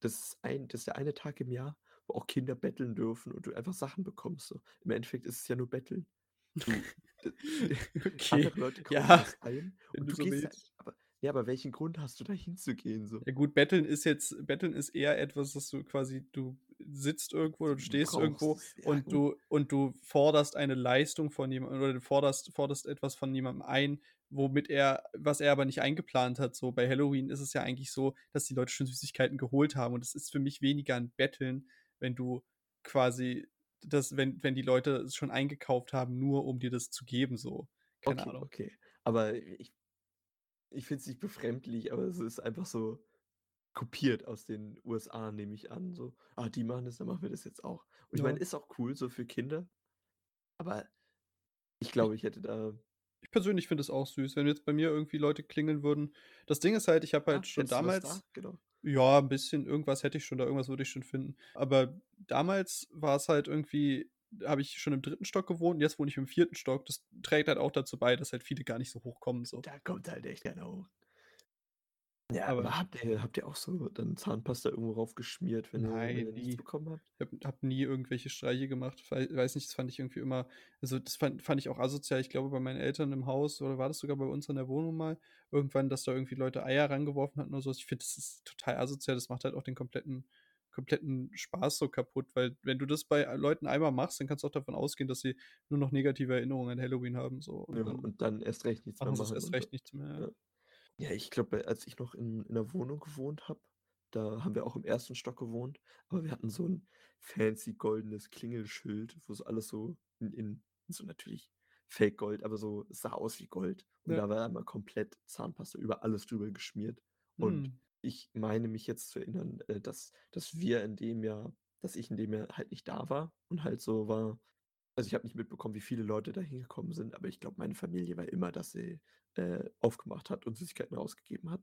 das, ist ein, das ist der eine Tag im Jahr, wo auch Kinder betteln dürfen und du einfach Sachen bekommst. So. Im Endeffekt ist es ja nur Betteln. <laughs> Du, Okay. Leute Ja, ein und du so gehst da, willst. aber, ja, aber welchen Grund hast du da hinzugehen? So? Ja gut, Betteln ist jetzt, Betteln ist eher etwas, dass du quasi, du sitzt irgendwo oder du Du stehst irgendwo. Ja, und gut. du und du forderst eine Leistung von jemandem oder du forderst, forderst etwas von jemandem ein, womit er, was er aber nicht eingeplant hat. So bei Halloween ist es ja eigentlich so, dass die Leute schon Süßigkeiten geholt haben. Und es ist für mich weniger ein Betteln, wenn du quasi das, wenn, wenn die Leute es schon eingekauft haben, nur um dir das zu geben, so. Keine Okay, Ahnung. okay. Aber ich, ich finde es nicht befremdlich, aber es ist einfach so kopiert aus den USA, nehme ich an. So, ah, die machen das, dann machen wir das jetzt auch. Und ich meine, ist auch cool, so für Kinder. Aber ich glaube, ich hätte da. Ich persönlich finde es auch süß, wenn jetzt bei mir irgendwie Leute klingeln würden. Das Ding ist halt, ich habe Ah, halt schon du was damals, da? Genau. Ja, ein bisschen, irgendwas hätte ich schon da, irgendwas würde ich schon finden. Aber damals war es halt irgendwie, habe ich schon im dritten Stock gewohnt, jetzt wohne ich im vierten Stock. Das trägt halt auch dazu bei, dass halt viele gar nicht so hochkommen. So. Da kommt halt echt keiner hoch. Ja, Aber- aber habt ihr, habt ihr auch so dann Zahnpasta irgendwo raufgeschmiert, wenn ihr, wenn Nein, ihr nichts nie. bekommen habt? Ich habe hab nie irgendwelche Streiche gemacht. Wei- Weiß nicht, das fand ich irgendwie immer, also das fand, fand ich auch asozial. Ich glaube, bei meinen Eltern im Haus oder war das sogar bei uns in der Wohnung mal, irgendwann, dass da irgendwie Leute Eier rangeworfen hatten oder so. Ich finde, das ist total asozial. Das macht halt auch den kompletten, kompletten Spaß so kaputt, weil wenn du das bei Leuten einmal machst, dann kannst du auch davon ausgehen, dass sie nur noch negative Erinnerungen an Halloween haben. So. Und Ja, dann und dann erst recht nichts mehr machen erst recht nichts mehr. ja. Ja, ich glaube, als ich noch in, in einer Wohnung gewohnt habe, da haben wir auch im ersten Stock gewohnt, aber wir hatten so ein fancy goldenes Klingelschild, wo so alles so in, in so natürlich Fake Gold, aber so es sah aus wie Gold. Und Ja. da war einmal komplett Zahnpasta über alles drüber geschmiert. Und Hm. ich meine mich jetzt zu erinnern, äh, dass, dass wir in dem Jahr, dass ich in dem Jahr halt nicht da war und halt so war. Also ich habe nicht mitbekommen, wie viele Leute da hingekommen sind, aber ich glaube, meine Familie war immer, dass sie äh, aufgemacht hat und Süßigkeiten rausgegeben hat.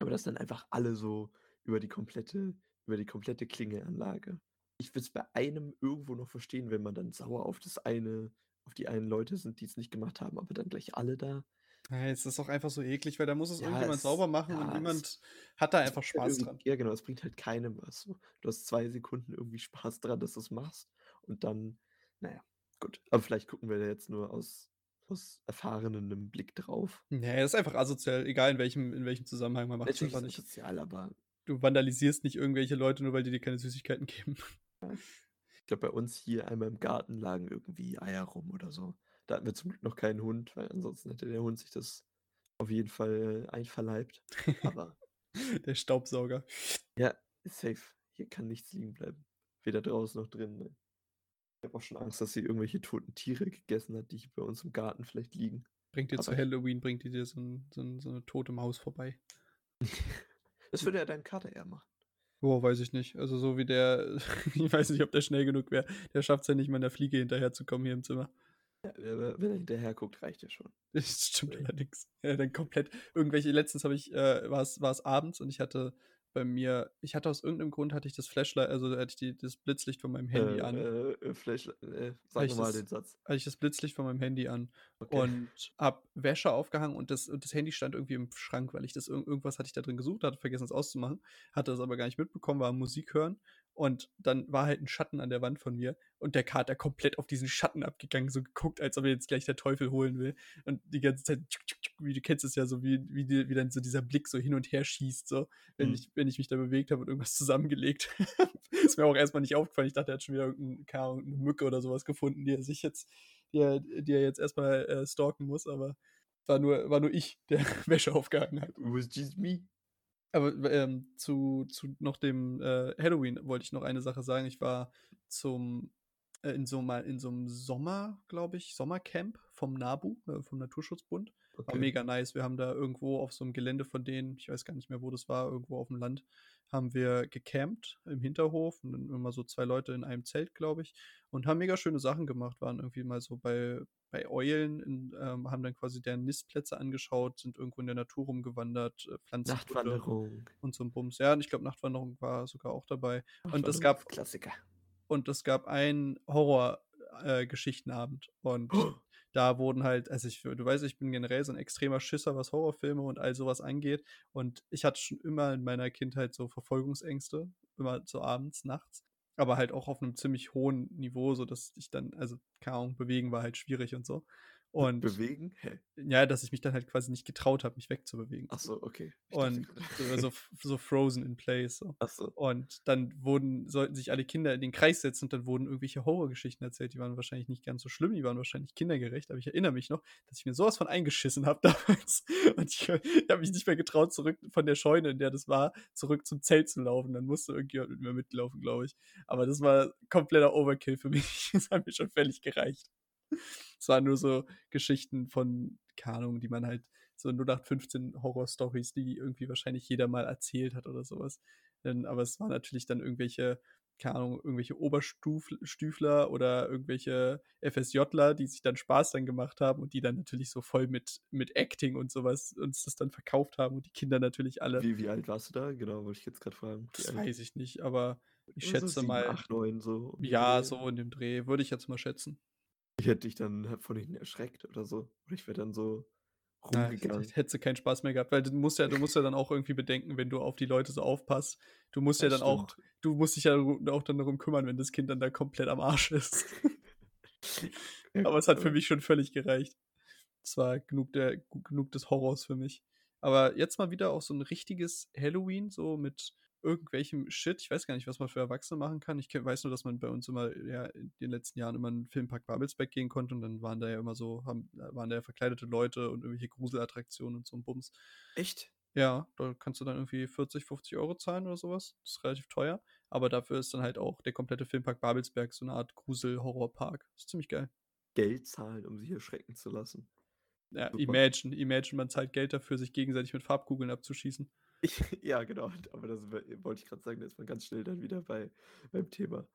Aber dass dann einfach alle so über die komplette, über die komplette Klingeanlage. Ich würde es bei einem irgendwo noch verstehen, wenn man dann sauer auf das eine, auf die einen Leute sind, die es nicht gemacht haben, aber dann gleich alle da. Ja, es ist auch einfach so eklig, weil da muss es Ja, irgendjemand es sauber machen ja, und es niemand hat da es einfach halt Spaß dran. ja genau, es bringt halt keinem was. Du hast 2 Sekunden irgendwie Spaß dran, dass du's machst und dann na ja, gut. Aber vielleicht gucken wir da jetzt nur aus aus erfahrenem Blick drauf. Ne, das ist einfach asozial, egal in welchem in welchem Zusammenhang, man macht's Natürlich ist nicht. sozial, aber Du vandalisierst nicht irgendwelche Leute, nur weil die dir keine Süßigkeiten geben. ich glaube, bei uns hier einmal im Garten lagen irgendwie Eier rum oder so. Da hatten wir zum Glück noch keinen Hund, weil ansonsten hätte der Hund sich das auf jeden Fall einverleibt. Aber <laughs> Der Staubsauger. ja, safe. Hier kann nichts liegen bleiben. Weder draußen noch drin, ne. Ich habe auch schon Angst, dass sie irgendwelche toten Tiere gegessen hat, die bei uns im Garten vielleicht liegen. Bringt dir zu Halloween bringt die dir so 'n so 'n so 'ne tote Maus vorbei. <laughs> Das würde ja dein Kater eher machen. Boah, weiß ich nicht. Also, so wie der <laughs> ich weiß nicht, ob der schnell genug wäre. Der schafft's ja nicht mal 'ner Fliege hinterherzukommen hier im Zimmer. Ja, wenn er hinterher guckt, reicht ja schon. <laughs> Das stimmt allerdings. Ja, dann komplett irgendwelche letztens habe ich äh, war's war's abends und ich hatte bei mir ich hatte aus irgend 'nem Grund hatte ich das Flashlight also, hatte ich die das Blitzlicht von meinem Handy Äh, an. äh, äh, Flashli äh, Hatte sag mal das den Satz. hatte ich das Blitzlicht von meinem Handy an Okay. und habe Wäsche aufgehangen und das und das Handy stand irgendwie im Schrank, weil ich das irgend irgendwas hatte ich da drin gesucht, hatte vergessen, es auszumachen, hatte das aber gar nicht mitbekommen, war Musik hören und dann war halt 'n Schatten an der Wand von mir und der Kater komplett auf diesen Schatten abgegangen, so geguckt, als ob er jetzt gleich der Teufel holen will und die ganze Zeit wie du kennst es ja so, wie wie die wie dann so dieser Blick so hin und her schießt so, wenn Mhm. ich wenn ich mich da bewegt habe und irgendwas <laughs> zusammengelegt. Ist mir auch erst mal nicht aufgefallen. Ich dachte, er hat schon wieder irgend 'n keine Ahnung, 'ne Mücke oder so was gefunden, die er sich jetzt die er die er jetzt erst mal, äh, stalken muss, aber war nur war nur ich, der <laughs> Wäsche aufgehangen hat. It was just me. Aber, ähm, zu zu noch dem, äh, Halloween wollte ich noch eine Sache sagen. Ich war zum äh, in so mal in so 'nem Sommer, glaube ich Sommercamp vom NABU, äh, vom Naturschutzbund. War Okay. mega nice. Wir haben da irgendwo auf so 'nem Gelände von denen, ich weiß gar nicht mehr, wo das war, irgendwo aufm Land, haben wir gecampt im Hinterhof und dann immer so 2 Leute in einem Zelt, glaube ich, und haben mega schöne Sachen gemacht. Waren irgendwie mal so bei bei Eulen in ähm, haben dann quasi deren Nistplätze angeschaut, sind irgendwo in der Natur rumgewandert, äh, Pflanzenkunde Nachtwanderung. und so 'n Bums. Ja, und ich glaube, Nachtwanderung war sogar auch dabei. Und es Nachtwanderung gab Klassiker. und es gab einen Horror äh, Geschichtenabend und da wurden halt also, ich du weißt, ich bin generell so 'n extremer Schisser, was Horrorfilme und all so was angeht und ich hatte schon immer in meiner Kindheit so Verfolgungsängste, immer so abends, nachts, aber halt auch auf 'nem ziemlich hohen Niveau, sodass ich dann also, keine Ahnung, bewegen war halt schwierig und so. Und bewegen? Hä? ja, dass ich mich dann halt quasi nicht getraut habe, mich wegzubewegen. Ach so, okay. Ich dachte Und grade so so frozen in place so. Ach so. Und dann wurden sollten sich alle Kinder in den Kreis setzen und dann wurden irgendwelche Horrorgeschichten erzählt. Die waren wahrscheinlich nicht ganz so schlimm, die waren wahrscheinlich kindergerecht, aber ich erinnere mich noch, dass ich mir so was von eingeschissen habe <laughs> damals und ich ich habe mich nicht mehr getraut, zurück von der Scheune, in der das war, zurück zum Zelt zu laufen. Dann musste irgendjemand mit mir mitlaufen, glaube ich. Aber das war kompletter Overkill für mich. <laughs> Das hat mir schon völlig gereicht. Es waren nur so Geschichten von, keine Ahnung, die man halt so 0815 Horrorstories, die irgendwie wahrscheinlich jeder mal erzählt hat oder so was. Ähm, aber es waren natürlich dann irgendwelche, keine Ahnung, irgendwelche Oberstufl Stüfler oder irgendwelche FSJler, die sich dann Spaß dran gemacht haben und die dann natürlich so voll mit mit Acting und so was uns das dann verkauft haben und die Kinder natürlich alle. Wie wie alt warst du da? Genau, wollte ich jetzt grad fragen. Das weiß ich nicht, aber ich Ja, so schätze 7, mal 8, 9 so ja, so in dem Dreh, würde ich jetzt mal schätzen. Ich hätte dich dann von hinten erschreckt oder so. Oder ich wäre dann so rumgegangen. hättest du keinen Spaß mehr gehabt, weil du musst ja du musst ja dann auch irgendwie bedenken, wenn du auf die Leute so aufpasst. Du musst ja Das dann auch stimmt. du musst dich ja auch dann darum kümmern, wenn das Kind dann da komplett am Arsch ist. <laughs> Ja Aber es hat für mich schon völlig gereicht. Es war genug der genug des Horrors für mich. Aber jetzt mal wieder auch so 'n richtiges Halloween, so mit irgendwelchem Shit. Ich weiß gar nicht, was man für Erwachsene machen kann. Ich weiß nur, dass man bei uns immer ja, in den letzten Jahren immer in 'n Filmpark Babelsberg gehen konnte und dann waren da ja immer so haben waren da ja verkleidete Leute und irgendwelche Gruselattraktionen und so 'n Bums. Echt? Ja, da kannst du dann irgendwie 40, 50 € zahlen oder so was. Das ist relativ teuer, aber dafür ist dann halt auch der komplette Filmpark Babelsberg so 'ne Art Grusel-Horrorpark. Ist ziemlich geil. Geld zahlen, um sich erschrecken zu lassen. Ja, Super. imagine imagine, man zahlt Geld dafür, sich gegenseitig mit Farbkugeln abzuschießen. Ich <laughs> ja, genau, aber das wollte ich grad sagen, da ist man ganz schnell dann wieder bei beim Thema.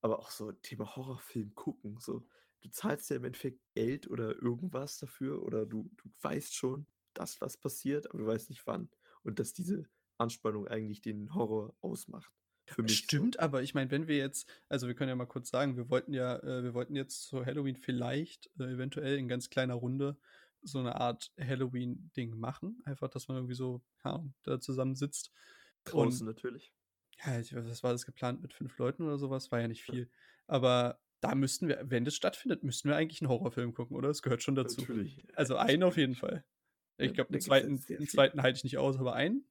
Aber auch so Thema Horrorfilm gucken, so. Du zahlst ja im Endeffekt Geld oder irgendwas dafür oder du du weißt schon, dass was passiert, aber du weißt nicht wann. Und dass diese Anspannung eigentlich den Horror ausmacht. Für mich so. Stimmt, aber ich meine, wenn wir jetzt also, wir können ja mal kurz sagen, wir wollten ja äh, wir wollten jetzt zu Halloween vielleicht, äh, eventuell in ganz kleiner Runde so eine Art Halloween-Ding machen. Einfach, dass man irgendwie so, ja, da zusammen sitzt. Draußen natürlich. Ja, ich, was war das geplant mit fünf Leuten oder sowas? War ja nicht viel. Aber da müssten wir, wenn das stattfindet, müssten wir eigentlich einen Horrorfilm gucken, oder? Das gehört schon dazu. Natürlich. Also einen auf jeden Fall. Ich Ja, glaube, den gibt's zweiten, den zweiten halte ich nicht aus, aber einen?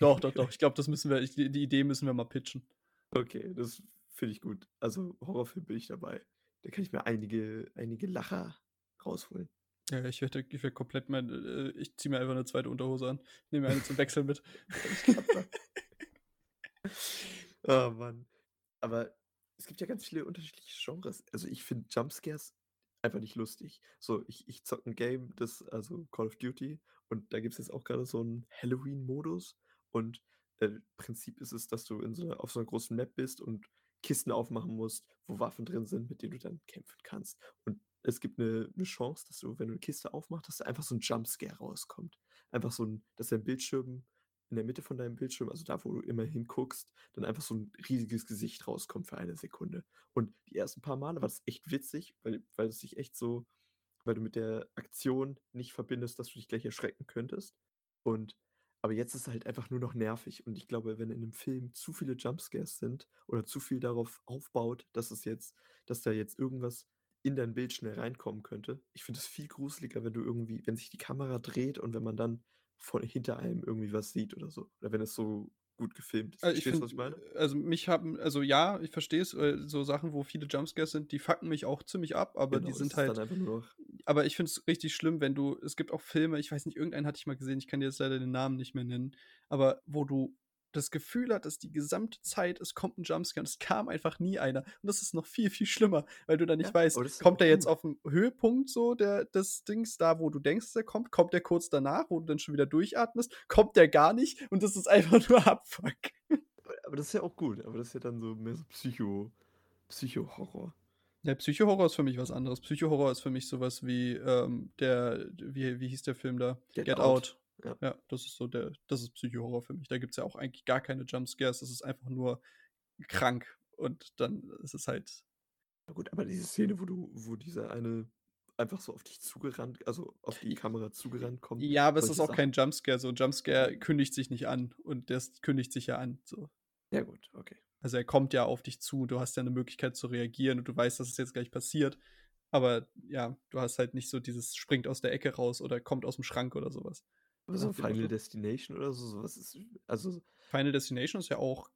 Doch, doch, doch. Ich glaube, das müssen wir, ich, die die Idee müssen wir mal pitchen. Okay, das finde ich gut. Also Horrorfilm bin ich dabei. Da kann ich mir einige, einige Lacher rausholen. Ja, ich werde ich werd komplett mein, äh, ich ziehe mir einfach eine zweite Unterhose an. Nehme mir eine zum Wechseln mit. <laughs> Oh Mann. Aber es gibt ja ganz viele unterschiedliche Genres. Also ich finde Jumpscares einfach nicht lustig. So, ich, ich zock ein Game, das, also Call of Duty, und da gibt es jetzt auch gerade so einen Halloween-Modus. Und äh, Prinzip ist es, dass du in so auf so einer großen Map bist und Kisten aufmachen musst, wo Waffen drin sind, mit denen du dann kämpfen kannst. Und es gibt eine, eine Chance, dass du, wenn du eine Kiste aufmachst, dass da einfach so ein Jumpscare rauskommt. Einfach so ein, dass dein Bildschirm in der Mitte von deinem Bildschirm, also da, wo du immer hinguckst, dann einfach so ein riesiges Gesicht rauskommt für eine Sekunde. Und die ersten paar Male war das echt witzig, weil, weil es sich echt so, weil du mit der Aktion nicht verbindest, dass du dich gleich erschrecken könntest. Und aber jetzt ist es halt einfach nur noch nervig. Und ich glaube, wenn in einem Film zu viele Jumpscares sind oder zu viel darauf aufbaut, dass es jetzt, dass da jetzt irgendwas in dein Bild schnell reinkommen könnte. Ich finde es viel gruseliger, wenn du irgendwie, wenn sich die Kamera dreht und wenn man dann von hinter einem irgendwie was sieht oder so. Oder wenn es so gut gefilmt ist. Also ich Verstehst du, was ich meine? also mich haben, also ja, ich verstehe es, äh, so Sachen, wo viele Jumpscares sind, die fucken mich auch ziemlich ab, aber Genau, die sind halt, aber ich finde es richtig schlimm, wenn du, es gibt auch Filme, ich weiß nicht, irgendeinen hatte ich mal gesehen, ich kann dir jetzt leider den Namen nicht mehr nennen, aber wo du das Gefühl hattest, die gesamte Zeit, es kommt ein Jumpscare und es kam einfach nie einer. Und das ist noch viel, viel schlimmer, weil du dann nicht Ja, weißt, kommt auch er jetzt auf dem Höhepunkt so der, des Dings, da wo du denkst, dass er kommt, kommt er kurz danach, wo du dann schon wieder durchatmest, kommt der gar nicht und das ist einfach <laughs> nur Abfuck. Aber, das ist ja auch gut. Aber das ist ja dann so mehr so Psycho, Psycho-Horror. Ja, Psychohorror ist für mich was anderes. Psychohorror ist für mich sowas wie ähm, der, wie, wie hieß der Film da? Get Out. Ja. Ja, das ist so der, das ist Psychohorror für mich. Da gibt es ja auch eigentlich gar keine Jumpscares, das ist einfach nur krank. Und dann ist es halt. Na gut, aber diese Szene, wo du, wo dieser eine einfach so auf dich zugerannt, also auf die Kamera zugerannt kommt. Ja, aber es ist auch kein Jumpscare. So ein Jumpscare kündigt sich nicht an. Und das kündigt sich ja an. So. Ja, gut, okay. Also er kommt ja auf dich zu, du hast ja eine Möglichkeit zu reagieren und du weißt, dass es jetzt gleich passiert. Aber ja, du hast halt nicht so dieses springt aus der Ecke raus oder kommt aus dem Schrank oder sowas. Aber so Final Motto. Destination oder so, sowas ist. Also, Final Destination ist ja auch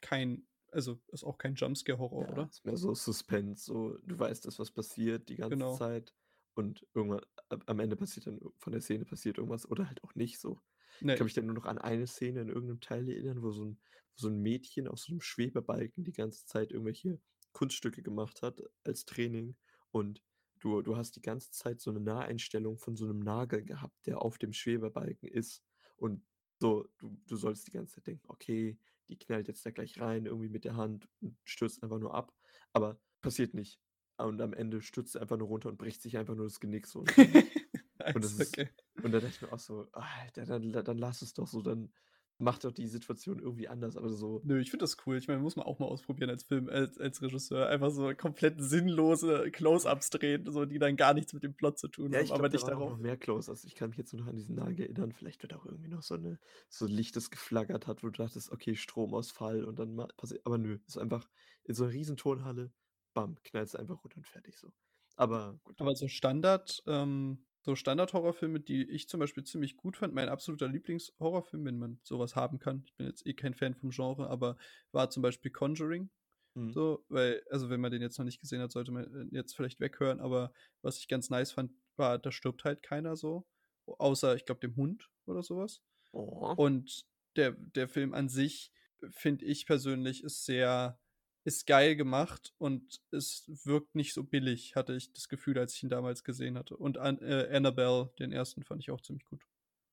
kein, also ist auch kein Jumpscare-Horror, ja, oder? ist mehr so Suspense, so du weißt, dass was passiert die ganze Genau. Zeit. Und irgendwann, ab- am Ende passiert dann von der Szene passiert irgendwas oder halt auch nicht so. Ne, Ich kann mich dann nur noch an eine Szene in irgendeinem Teil erinnern, wo so ein, wo so ein Mädchen auf so einem Schwebebalken die ganze Zeit irgendwelche Kunststücke gemacht hat als Training. Und du, du hast die ganze Zeit so eine Naheinstellung von so einem Nagel gehabt, der auf dem Schwebebalken ist. Und so, du, du sollst die ganze Zeit denken, okay, die knallt jetzt da gleich rein, irgendwie mit der Hand und stürzt einfach nur ab. Aber passiert nicht. Und am Ende stürzt sie einfach nur runter und bricht sich einfach nur das Genick so. Und, <laughs> und das ist- okay. und da dachte ich mir auch so, Alter, dann, dann lass es doch so, dann macht doch die Situation irgendwie anders, aber so, Nö, ich finde das cool. Ich meine, muss man auch mal ausprobieren als Film, als, als Regisseur. Einfach so komplett sinnlose Close-Ups drehen, so, die dann gar nichts mit dem Plot zu tun ja, haben, ich aber glaube, da nicht auch darauf. noch mehr Close. Also ich kann mich jetzt nur noch an diesen Nagel erinnern. Vielleicht wird auch irgendwie noch so eine so Licht, das geflackert hat, wo du dachtest, okay, Stromausfall und dann passiert. Aber nö, ist einfach in so einer riesen Tonhalle, bam, knallst einfach runter und fertig so. Aber gut. Aber so Standard, ähm, so Standard-Horrorfilme, die ich zum Beispiel ziemlich gut fand, mein absoluter Lieblings-Horrorfilm, wenn man sowas haben kann. Ich bin jetzt eh kein Fan vom Genre, aber war zum Beispiel Conjuring. hm, So, weil, also wenn man den jetzt noch nicht gesehen hat, sollte man jetzt vielleicht weghören, aber was ich ganz nice fand, war, da stirbt halt keiner so. Außer, ich glaube, dem Hund oder sowas. Oh, Und der, der Film an sich, finde ich persönlich, ist sehr, ist geil gemacht und es wirkt nicht so billig, hatte ich das Gefühl, als ich ihn damals gesehen hatte. Und an, äh, Annabelle, den ersten, fand ich auch ziemlich gut.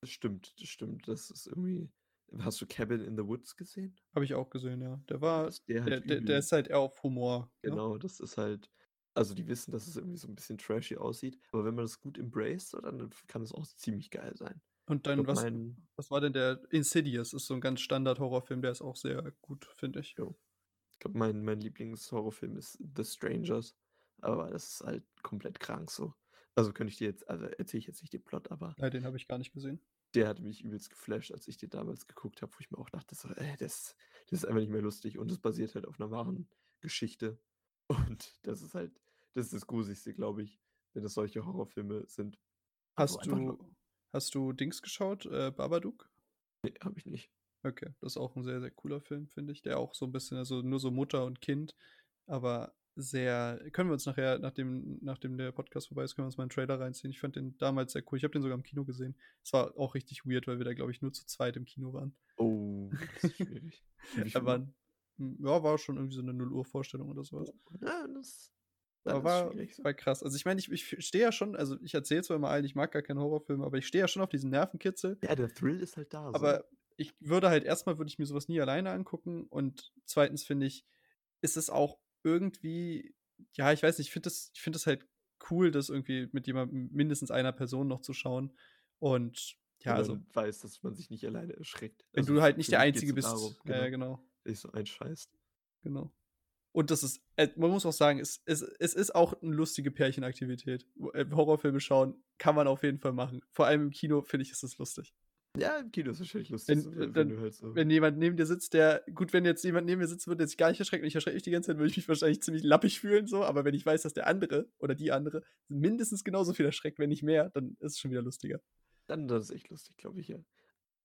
das stimmt, das stimmt. Das ist irgendwie. Hast du Cabin in the Woods gesehen? Habe ich auch gesehen, ja. Der war, ist der halt der, der ist halt eher auf Humor. Ne? Genau, das ist halt. Also die wissen, dass es irgendwie so ein bisschen trashy aussieht, aber wenn man das gut embraced, dann kann es auch ziemlich geil sein. Und dann, glaub, was, mein, was war denn der Insidious? Ist so ein ganz Standard-Horrorfilm, der ist auch sehr gut, finde ich. Jo. Ich glaub, mein, mein Lieblingshorrorfilm ist The Strangers, aber das ist halt komplett krank so. Also, könnte ich dir jetzt also, erzähle ich jetzt nicht den Plot, aber Ja, den habe ich gar nicht gesehen. der hat mich übelst geflasht, als ich den damals geguckt habe, wo ich mir auch dachte so: „Ey, das das ist einfach nicht mehr lustig“ und das basiert halt auf 'ner wahren Geschichte. <laughs> Und das ist halt das ist das Gruseligste, glaube ich, wenn das solche Horrorfilme sind. Also, Hast nur du hast du Dings geschaut, äh, Babadook? Ne, habe ich nicht. Okay, das ist auch 'n sehr, sehr cooler Film, finde ich, der auch so 'n bisschen also, nur so Mutter und Kind, aber sehr können wir uns nachher, nachdem nachdem der Podcast vorbei ist können wir uns mal 'n Trailer reinziehen. Ich fand den damals sehr cool. Ich habe den sogar im Kino gesehen. Es war auch richtig weird, weil wir da, glaube ich, nur zu zweit im Kino waren. Oh, das ist schwierig. <laughs> Uhr? hm, ja, war schon irgendwie so 'ne Null-Uhr-Vorstellung oder so was. Oh, ja, das dann Aber war so. war krass. Also, ich meine, ich ich stehe ja schon also, ich erzähle zwar immer allen, ich mag gar keine Horrorfilme, aber ich stehe ja schon auf diesen Nervenkitzel. Ja, der Thrill ist halt da so. Ich würde halt erst mal würde ich mir so was nie alleine angucken und 2. finde ich, ist es auch irgendwie ja, ich weiß nicht, ich finde das ich finde das halt cool, das irgendwie mit jemandem mindestens einer Person noch zu schauen und ja, also weiß, dass man sich nicht alleine erschreckt. wenn Also, du halt nicht der Einzige bist. darum, Ja, ja, genau, genau. nicht so einscheißt. Genau. Und das ist äh, man muss auch sagen, es es es ist auch 'ne lustige Pärchenaktivität. Äh, Horrorfilme schauen kann man auf jeden Fall machen. Vor allem im Kino, finde ich, ist das lustig. Ja, im Kino ist wahrscheinlich lustig, Wenn so, äh, wenn dann du halt so wenn jemand neben dir sitzt, der gut, wenn jetzt jemand neben mir sitzen würde, der sich gar nicht erschreckt und ich erschrecke mich die ganze Zeit, würde ich mich wahrscheinlich ziemlich lappig fühlen so, aber wenn ich weiß, dass der andere oder die andere mindestens genauso viel erschreckt, wenn nicht mehr, dann ist es schon wieder lustiger. Dann das ist echt lustig, glaube ich, ja.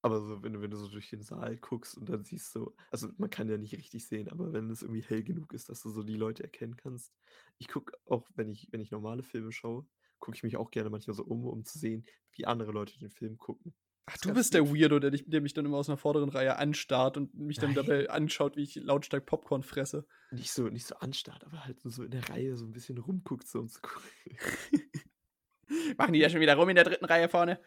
Aber so, wenn du wenn du so durch den Saal guckst und dann siehst so also, man kann ja nicht richtig sehen, aber wenn es irgendwie hell genug ist, dass du so die Leute erkennen kannst. Ich gucke auch, wenn ich wenn ich normale Filme schaue, gucke ich mich auch gerne manchmal so um, um zu sehen, wie andere Leute den Film gucken. Ach, du bist der. Weirdo, der dich der mich dann immer aus 'ner vorderen Reihe anstarrt und mich dann dabei Nein. anschaut, wie ich lautstark Popcorn fresse. Nicht so nicht so anstarrt, aber halt so in der Reihe so 'n bisschen rumguckt, so um zu gucken. <laughs> Machen die da schon wieder rum in der 3. Reihe vorne?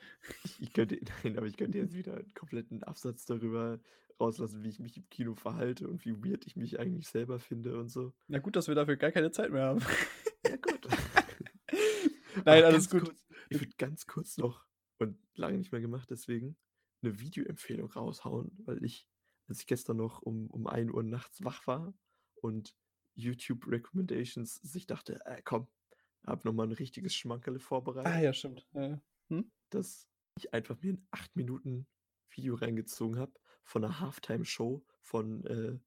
Ich könnte <laughs> nein, aber ich könnte jetzt wieder 'n kompletten Absatz darüber rauslassen, wie ich mich im Kino verhalte und wie weird ich mich eigentlich selber finde und so. Na gut, dass wir dafür gar keine Zeit mehr haben. Ja, gut. <laughs> Nein, alles gut. kurz ich würde ganz kurz noch und lange nicht mehr gemacht, deswegen 'ne Videoempfehlung raushauen, weil ich als ich gestern noch um um 1:00 nachts wach war und YouTube Recommendations sich dachte: „Äh, komm, habe noch mal 'n richtiges Schmankerle Ah vorbereitet.“ ja, stimmt. Ja, ja. Mhm. Dass ich einfach mir 'n 8 Minuten Video reingezogen habe von 'ner Halftime-Show von äh,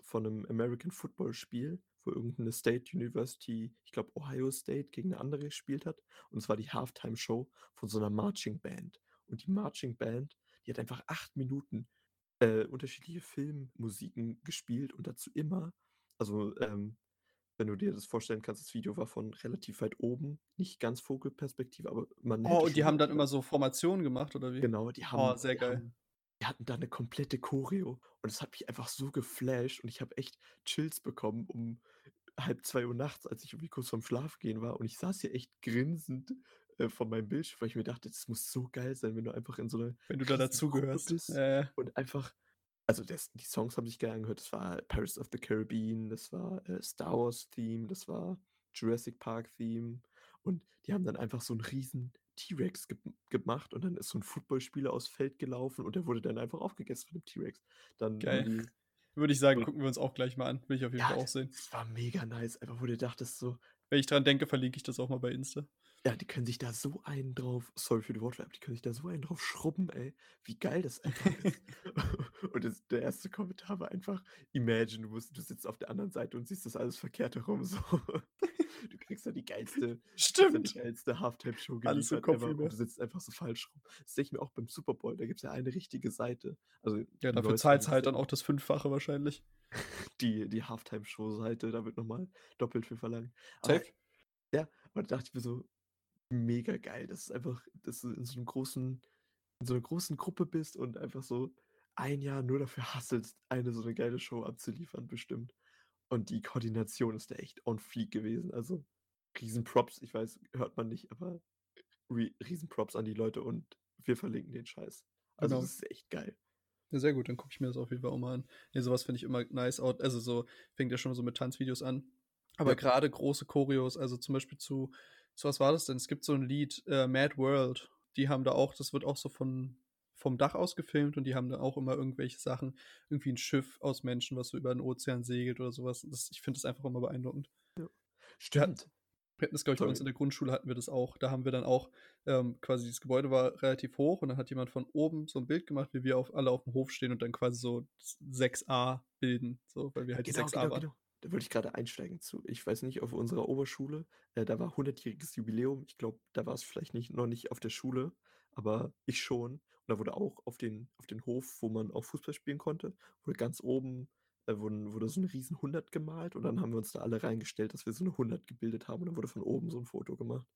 von 'nem American-Football-Spiel, wo irgend 'ne State University, ich glaube Ohio State, gegen 'ne andere gespielt hat. Und es war die Halftime-Show von so 'ner Marching Band. Und die Marching Band, die hat einfach 8 Minuten, äh, unterschiedliche Filmmusiken gespielt und dazu immer also, ähm, wenn du dir das vorstellen kannst, das Video war von relativ weit oben, nicht ganz Vogelperspektive, aber man Oh, und die haben dann immer so Formationen gemacht oder wie? Genau, die Oh, haben sehr die geil. haben die hatten da 'ne komplette Choreo und das hat mich einfach so geflasht und ich habe echt Chills bekommen um 1:30 nachts, als ich irgendwie kurz vorm Schlafengehen war und ich saß hier echt grinsend, äh, vor meinem Bildschirm, weil ich mir dachte: „Das muss so geil sein, wenn du einfach in so 'ner Wenn du da dazugehörst. bist ja. und einfach“ also, das die Songs haben sich geil angehört. Das war Pirates of the Caribbean, das war, äh, Star Wars Theme, das war Jurassic Park Theme und die haben dann einfach so 'n riesen T-Rex gem gemacht und dann ist so 'n Footballspieler aufs Feld gelaufen und der wurde dann einfach aufgegessen von dem T-Rex. Dann Geil. Würde ich sagen, gucken wir uns auch gleich mal an. Will ich auf jeden ja, Fall auch sehen. das war mega nice, einfach wo du dachtest so Wenn ich dran denke, verlinke ich das auch mal bei Insta. Ja, die können sich da so einen drauf sorry für die Wortwahl, die können sich da so einen drauf schrubben, ey, wie geil das einfach ist. <laughs> Und das der erste Kommentar war einfach: „Imagine, du musst du sitzt auf der anderen Seite und siehst das alles verkehrt herum so.“ Du kriegst da die geilste <laughs> da die Stimmt. geilste Halftime-Show Alles so geliefert ever und du sitzt einfach so falsch rum. Das sehe ich mir auch beim Super Bowl, da gibt's ja eine richtige Seite. Also, Ja, dafür zahlst ist halt ja dann auch das Fünffache wahrscheinlich. <laughs> die die Halftime-Show-Seite, da wird noch mal doppelt viel verlangt. Aber Safe. ja, und da dachte ich mir so: „Mega geil“, das ist einfach dass du in so 'nem großen in so 'ner großen Gruppe bist und einfach so ein Jahr nur dafür hustlest, eine so 'ne geile Show abzuliefern bestimmt. Und die Koordination ist da echt on fleek gewesen. Also, Riesen-Props. Ich weiß, hört man nicht, aber ri Riesen-Props an die Leute und wir verlinken den Scheiß. Also, Genau. das ist echt geil. Ja, sehr gut, dann gucke ich mir das auf jeden Fall auch mal an. Ne, so was finde ich immer nice out also, so fängt ja schon so mit Tanzvideos an. Aber Ja. grade große Choreos, also, zum Beispiel zu zu was war das denn? Es gibt so 'n Lied, äh, Mad World. Die haben da auch das wird auch so von vom Dach aus gefilmt und die haben da auch immer irgendwelche Sachen, irgendwie 'n Schiff aus Menschen, was so über 'n Ozean segelt oder so was. Das ich finde das einfach immer beeindruckend. Ja. Stimmt. Wir hatten das, glaube ich, bei uns in der Grundschule hatten wir das auch. Da haben wir dann auch ähm, quasi, das Gebäude war relativ hoch und dann hat jemand von oben so ein Bild gemacht, wie wir auf, alle auf dem Hof stehen und dann quasi so 6a bilden, so, weil wir halt die 6a waren. Da wollte ich gerade einsteigen zu. Ich weiß nicht, auf unserer Oberschule, äh, da war 100-jähriges Jubiläum. Ich glaube, da war es vielleicht nicht, noch nicht auf der Schule, aber ich schon. Und da wurde auch auf den, auf den Hof, wo man auch Fußball spielen konnte, wurde ganz oben äh, wurden, wurde so eine riesen 100 gemalt und dann haben wir uns da alle reingestellt, dass wir so eine 100 gebildet haben und dann wurde von oben so ein Foto gemacht.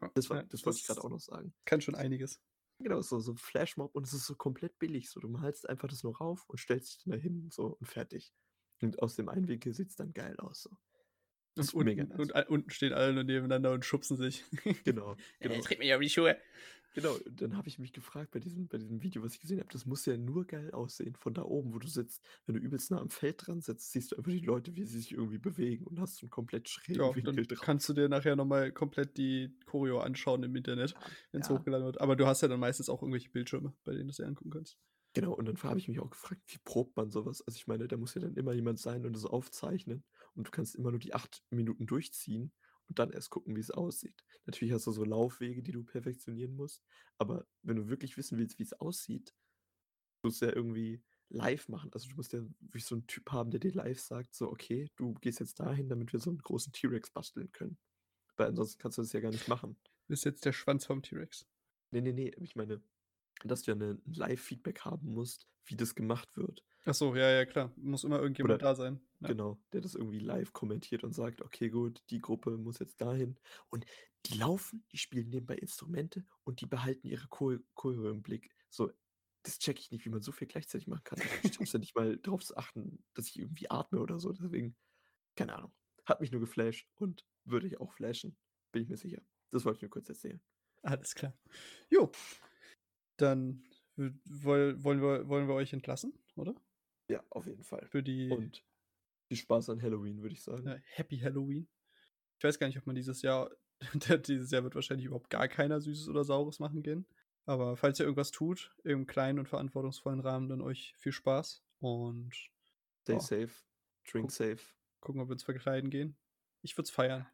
Ja, Das, war, ja, das wollte ich das gerade auch noch sagen. Kann schon einiges. Genau, so, so ein Flashmob und es ist so komplett billig. So, du malst einfach das nur rauf und stellst dich dann dahin so und fertig. Und aus dem einen Winkel sieht es dann geil aus. So. Das Und unten, nice. und unten stehen alle nur nebeneinander und schubsen sich. <laughs> Genau, genau. Äh, tritt mich auf die Schuhe. Genau, und dann habe ich mich gefragt bei diesem, bei diesem Video, was ich gesehen habe, das muss ja nur geil aussehen von da oben, wo du sitzt. Wenn du übelst nah am Feld dran sitzt, siehst du einfach die Leute, wie sie sich irgendwie bewegen und hast so einen komplett schrägen Ja, Winkel drauf. kannst du dir nachher nochmal komplett die Choreo anschauen im Internet, Ja, wenn es ja. hochgeladen wird. Aber du hast ja dann meistens auch irgendwelche Bildschirme, bei denen du es dir angucken kannst. Genau, und dann habe ich mich auch gefragt, wie probt man sowas? Also ich meine, da muss ja dann immer jemand sein und das aufzeichnen. Und du kannst immer nur die acht Minuten durchziehen und dann erst gucken, wie es aussieht. Natürlich hast du so Laufwege, die du perfektionieren musst. Aber wenn du wirklich wissen willst, wie es aussieht, musst du ja irgendwie live machen. Also du musst ja wirklich so einen Typ haben, der dir live sagt, so, okay, du gehst jetzt dahin, damit wir so einen großen T-Rex basteln können. Weil ansonsten kannst du das ja gar nicht machen. Du bist jetzt der Schwanz vom T-Rex. Nee, nee, nee, ich meine, dass du ja ein Live-Feedback haben musst, wie das gemacht wird. Achso, ja, ja, klar. Muss immer irgendjemand Oder- da sein. Ja. Genau, der das irgendwie live kommentiert und sagt, okay, gut, die Gruppe muss jetzt dahin. Und die laufen, die spielen nebenbei Instrumente und die behalten ihre Choreo im Blick. So, das check ich nicht, wie man so viel gleichzeitig machen kann. Ich schaff's ja nicht mal darauf zu achten, dass ich irgendwie atme oder so. Deswegen, keine Ahnung. Hat mich nur geflasht und würde ich auch flashen. Bin ich mir sicher. Das wollte ich nur kurz erzählen. Alles klar. Jo. Dann wollen, wir, wollen wir euch entlassen, oder? Ja, auf jeden Fall. Für die Und viel Spaß an Halloween, würde ich sagen. ja, Happy Halloween. Ich weiß gar nicht, ob man dieses Jahr, <laughs> dieses Jahr wird wahrscheinlich überhaupt gar keiner Süßes oder Saures machen gehen. Aber falls ihr irgendwas tut, im kleinen und verantwortungsvollen Rahmen, dann euch viel Spaß und Stay Ja. safe, drink Guck. safe. gucken, ob wir uns verkleiden gehen. Ich würde es feiern.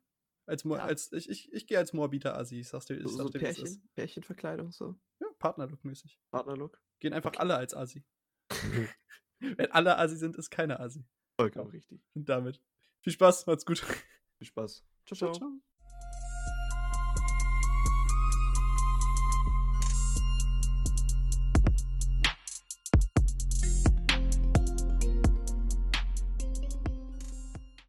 Als, Ja. als ich, ich, ich gehe als morbiter Assi, ich sag's dir, ich So, so es ist. Pärchen, Pärchenverkleidung, so. Ja, Partnerlook-mäßig. Partnerlook. Gehen einfach Okay. alle als Assi. <laughs> Wenn alle Assi sind, ist keiner Assi. Vollkommen richtig. Und damit viel Spaß, macht's gut. Viel Spaß. Ciao, Ciao, ciao. ciao.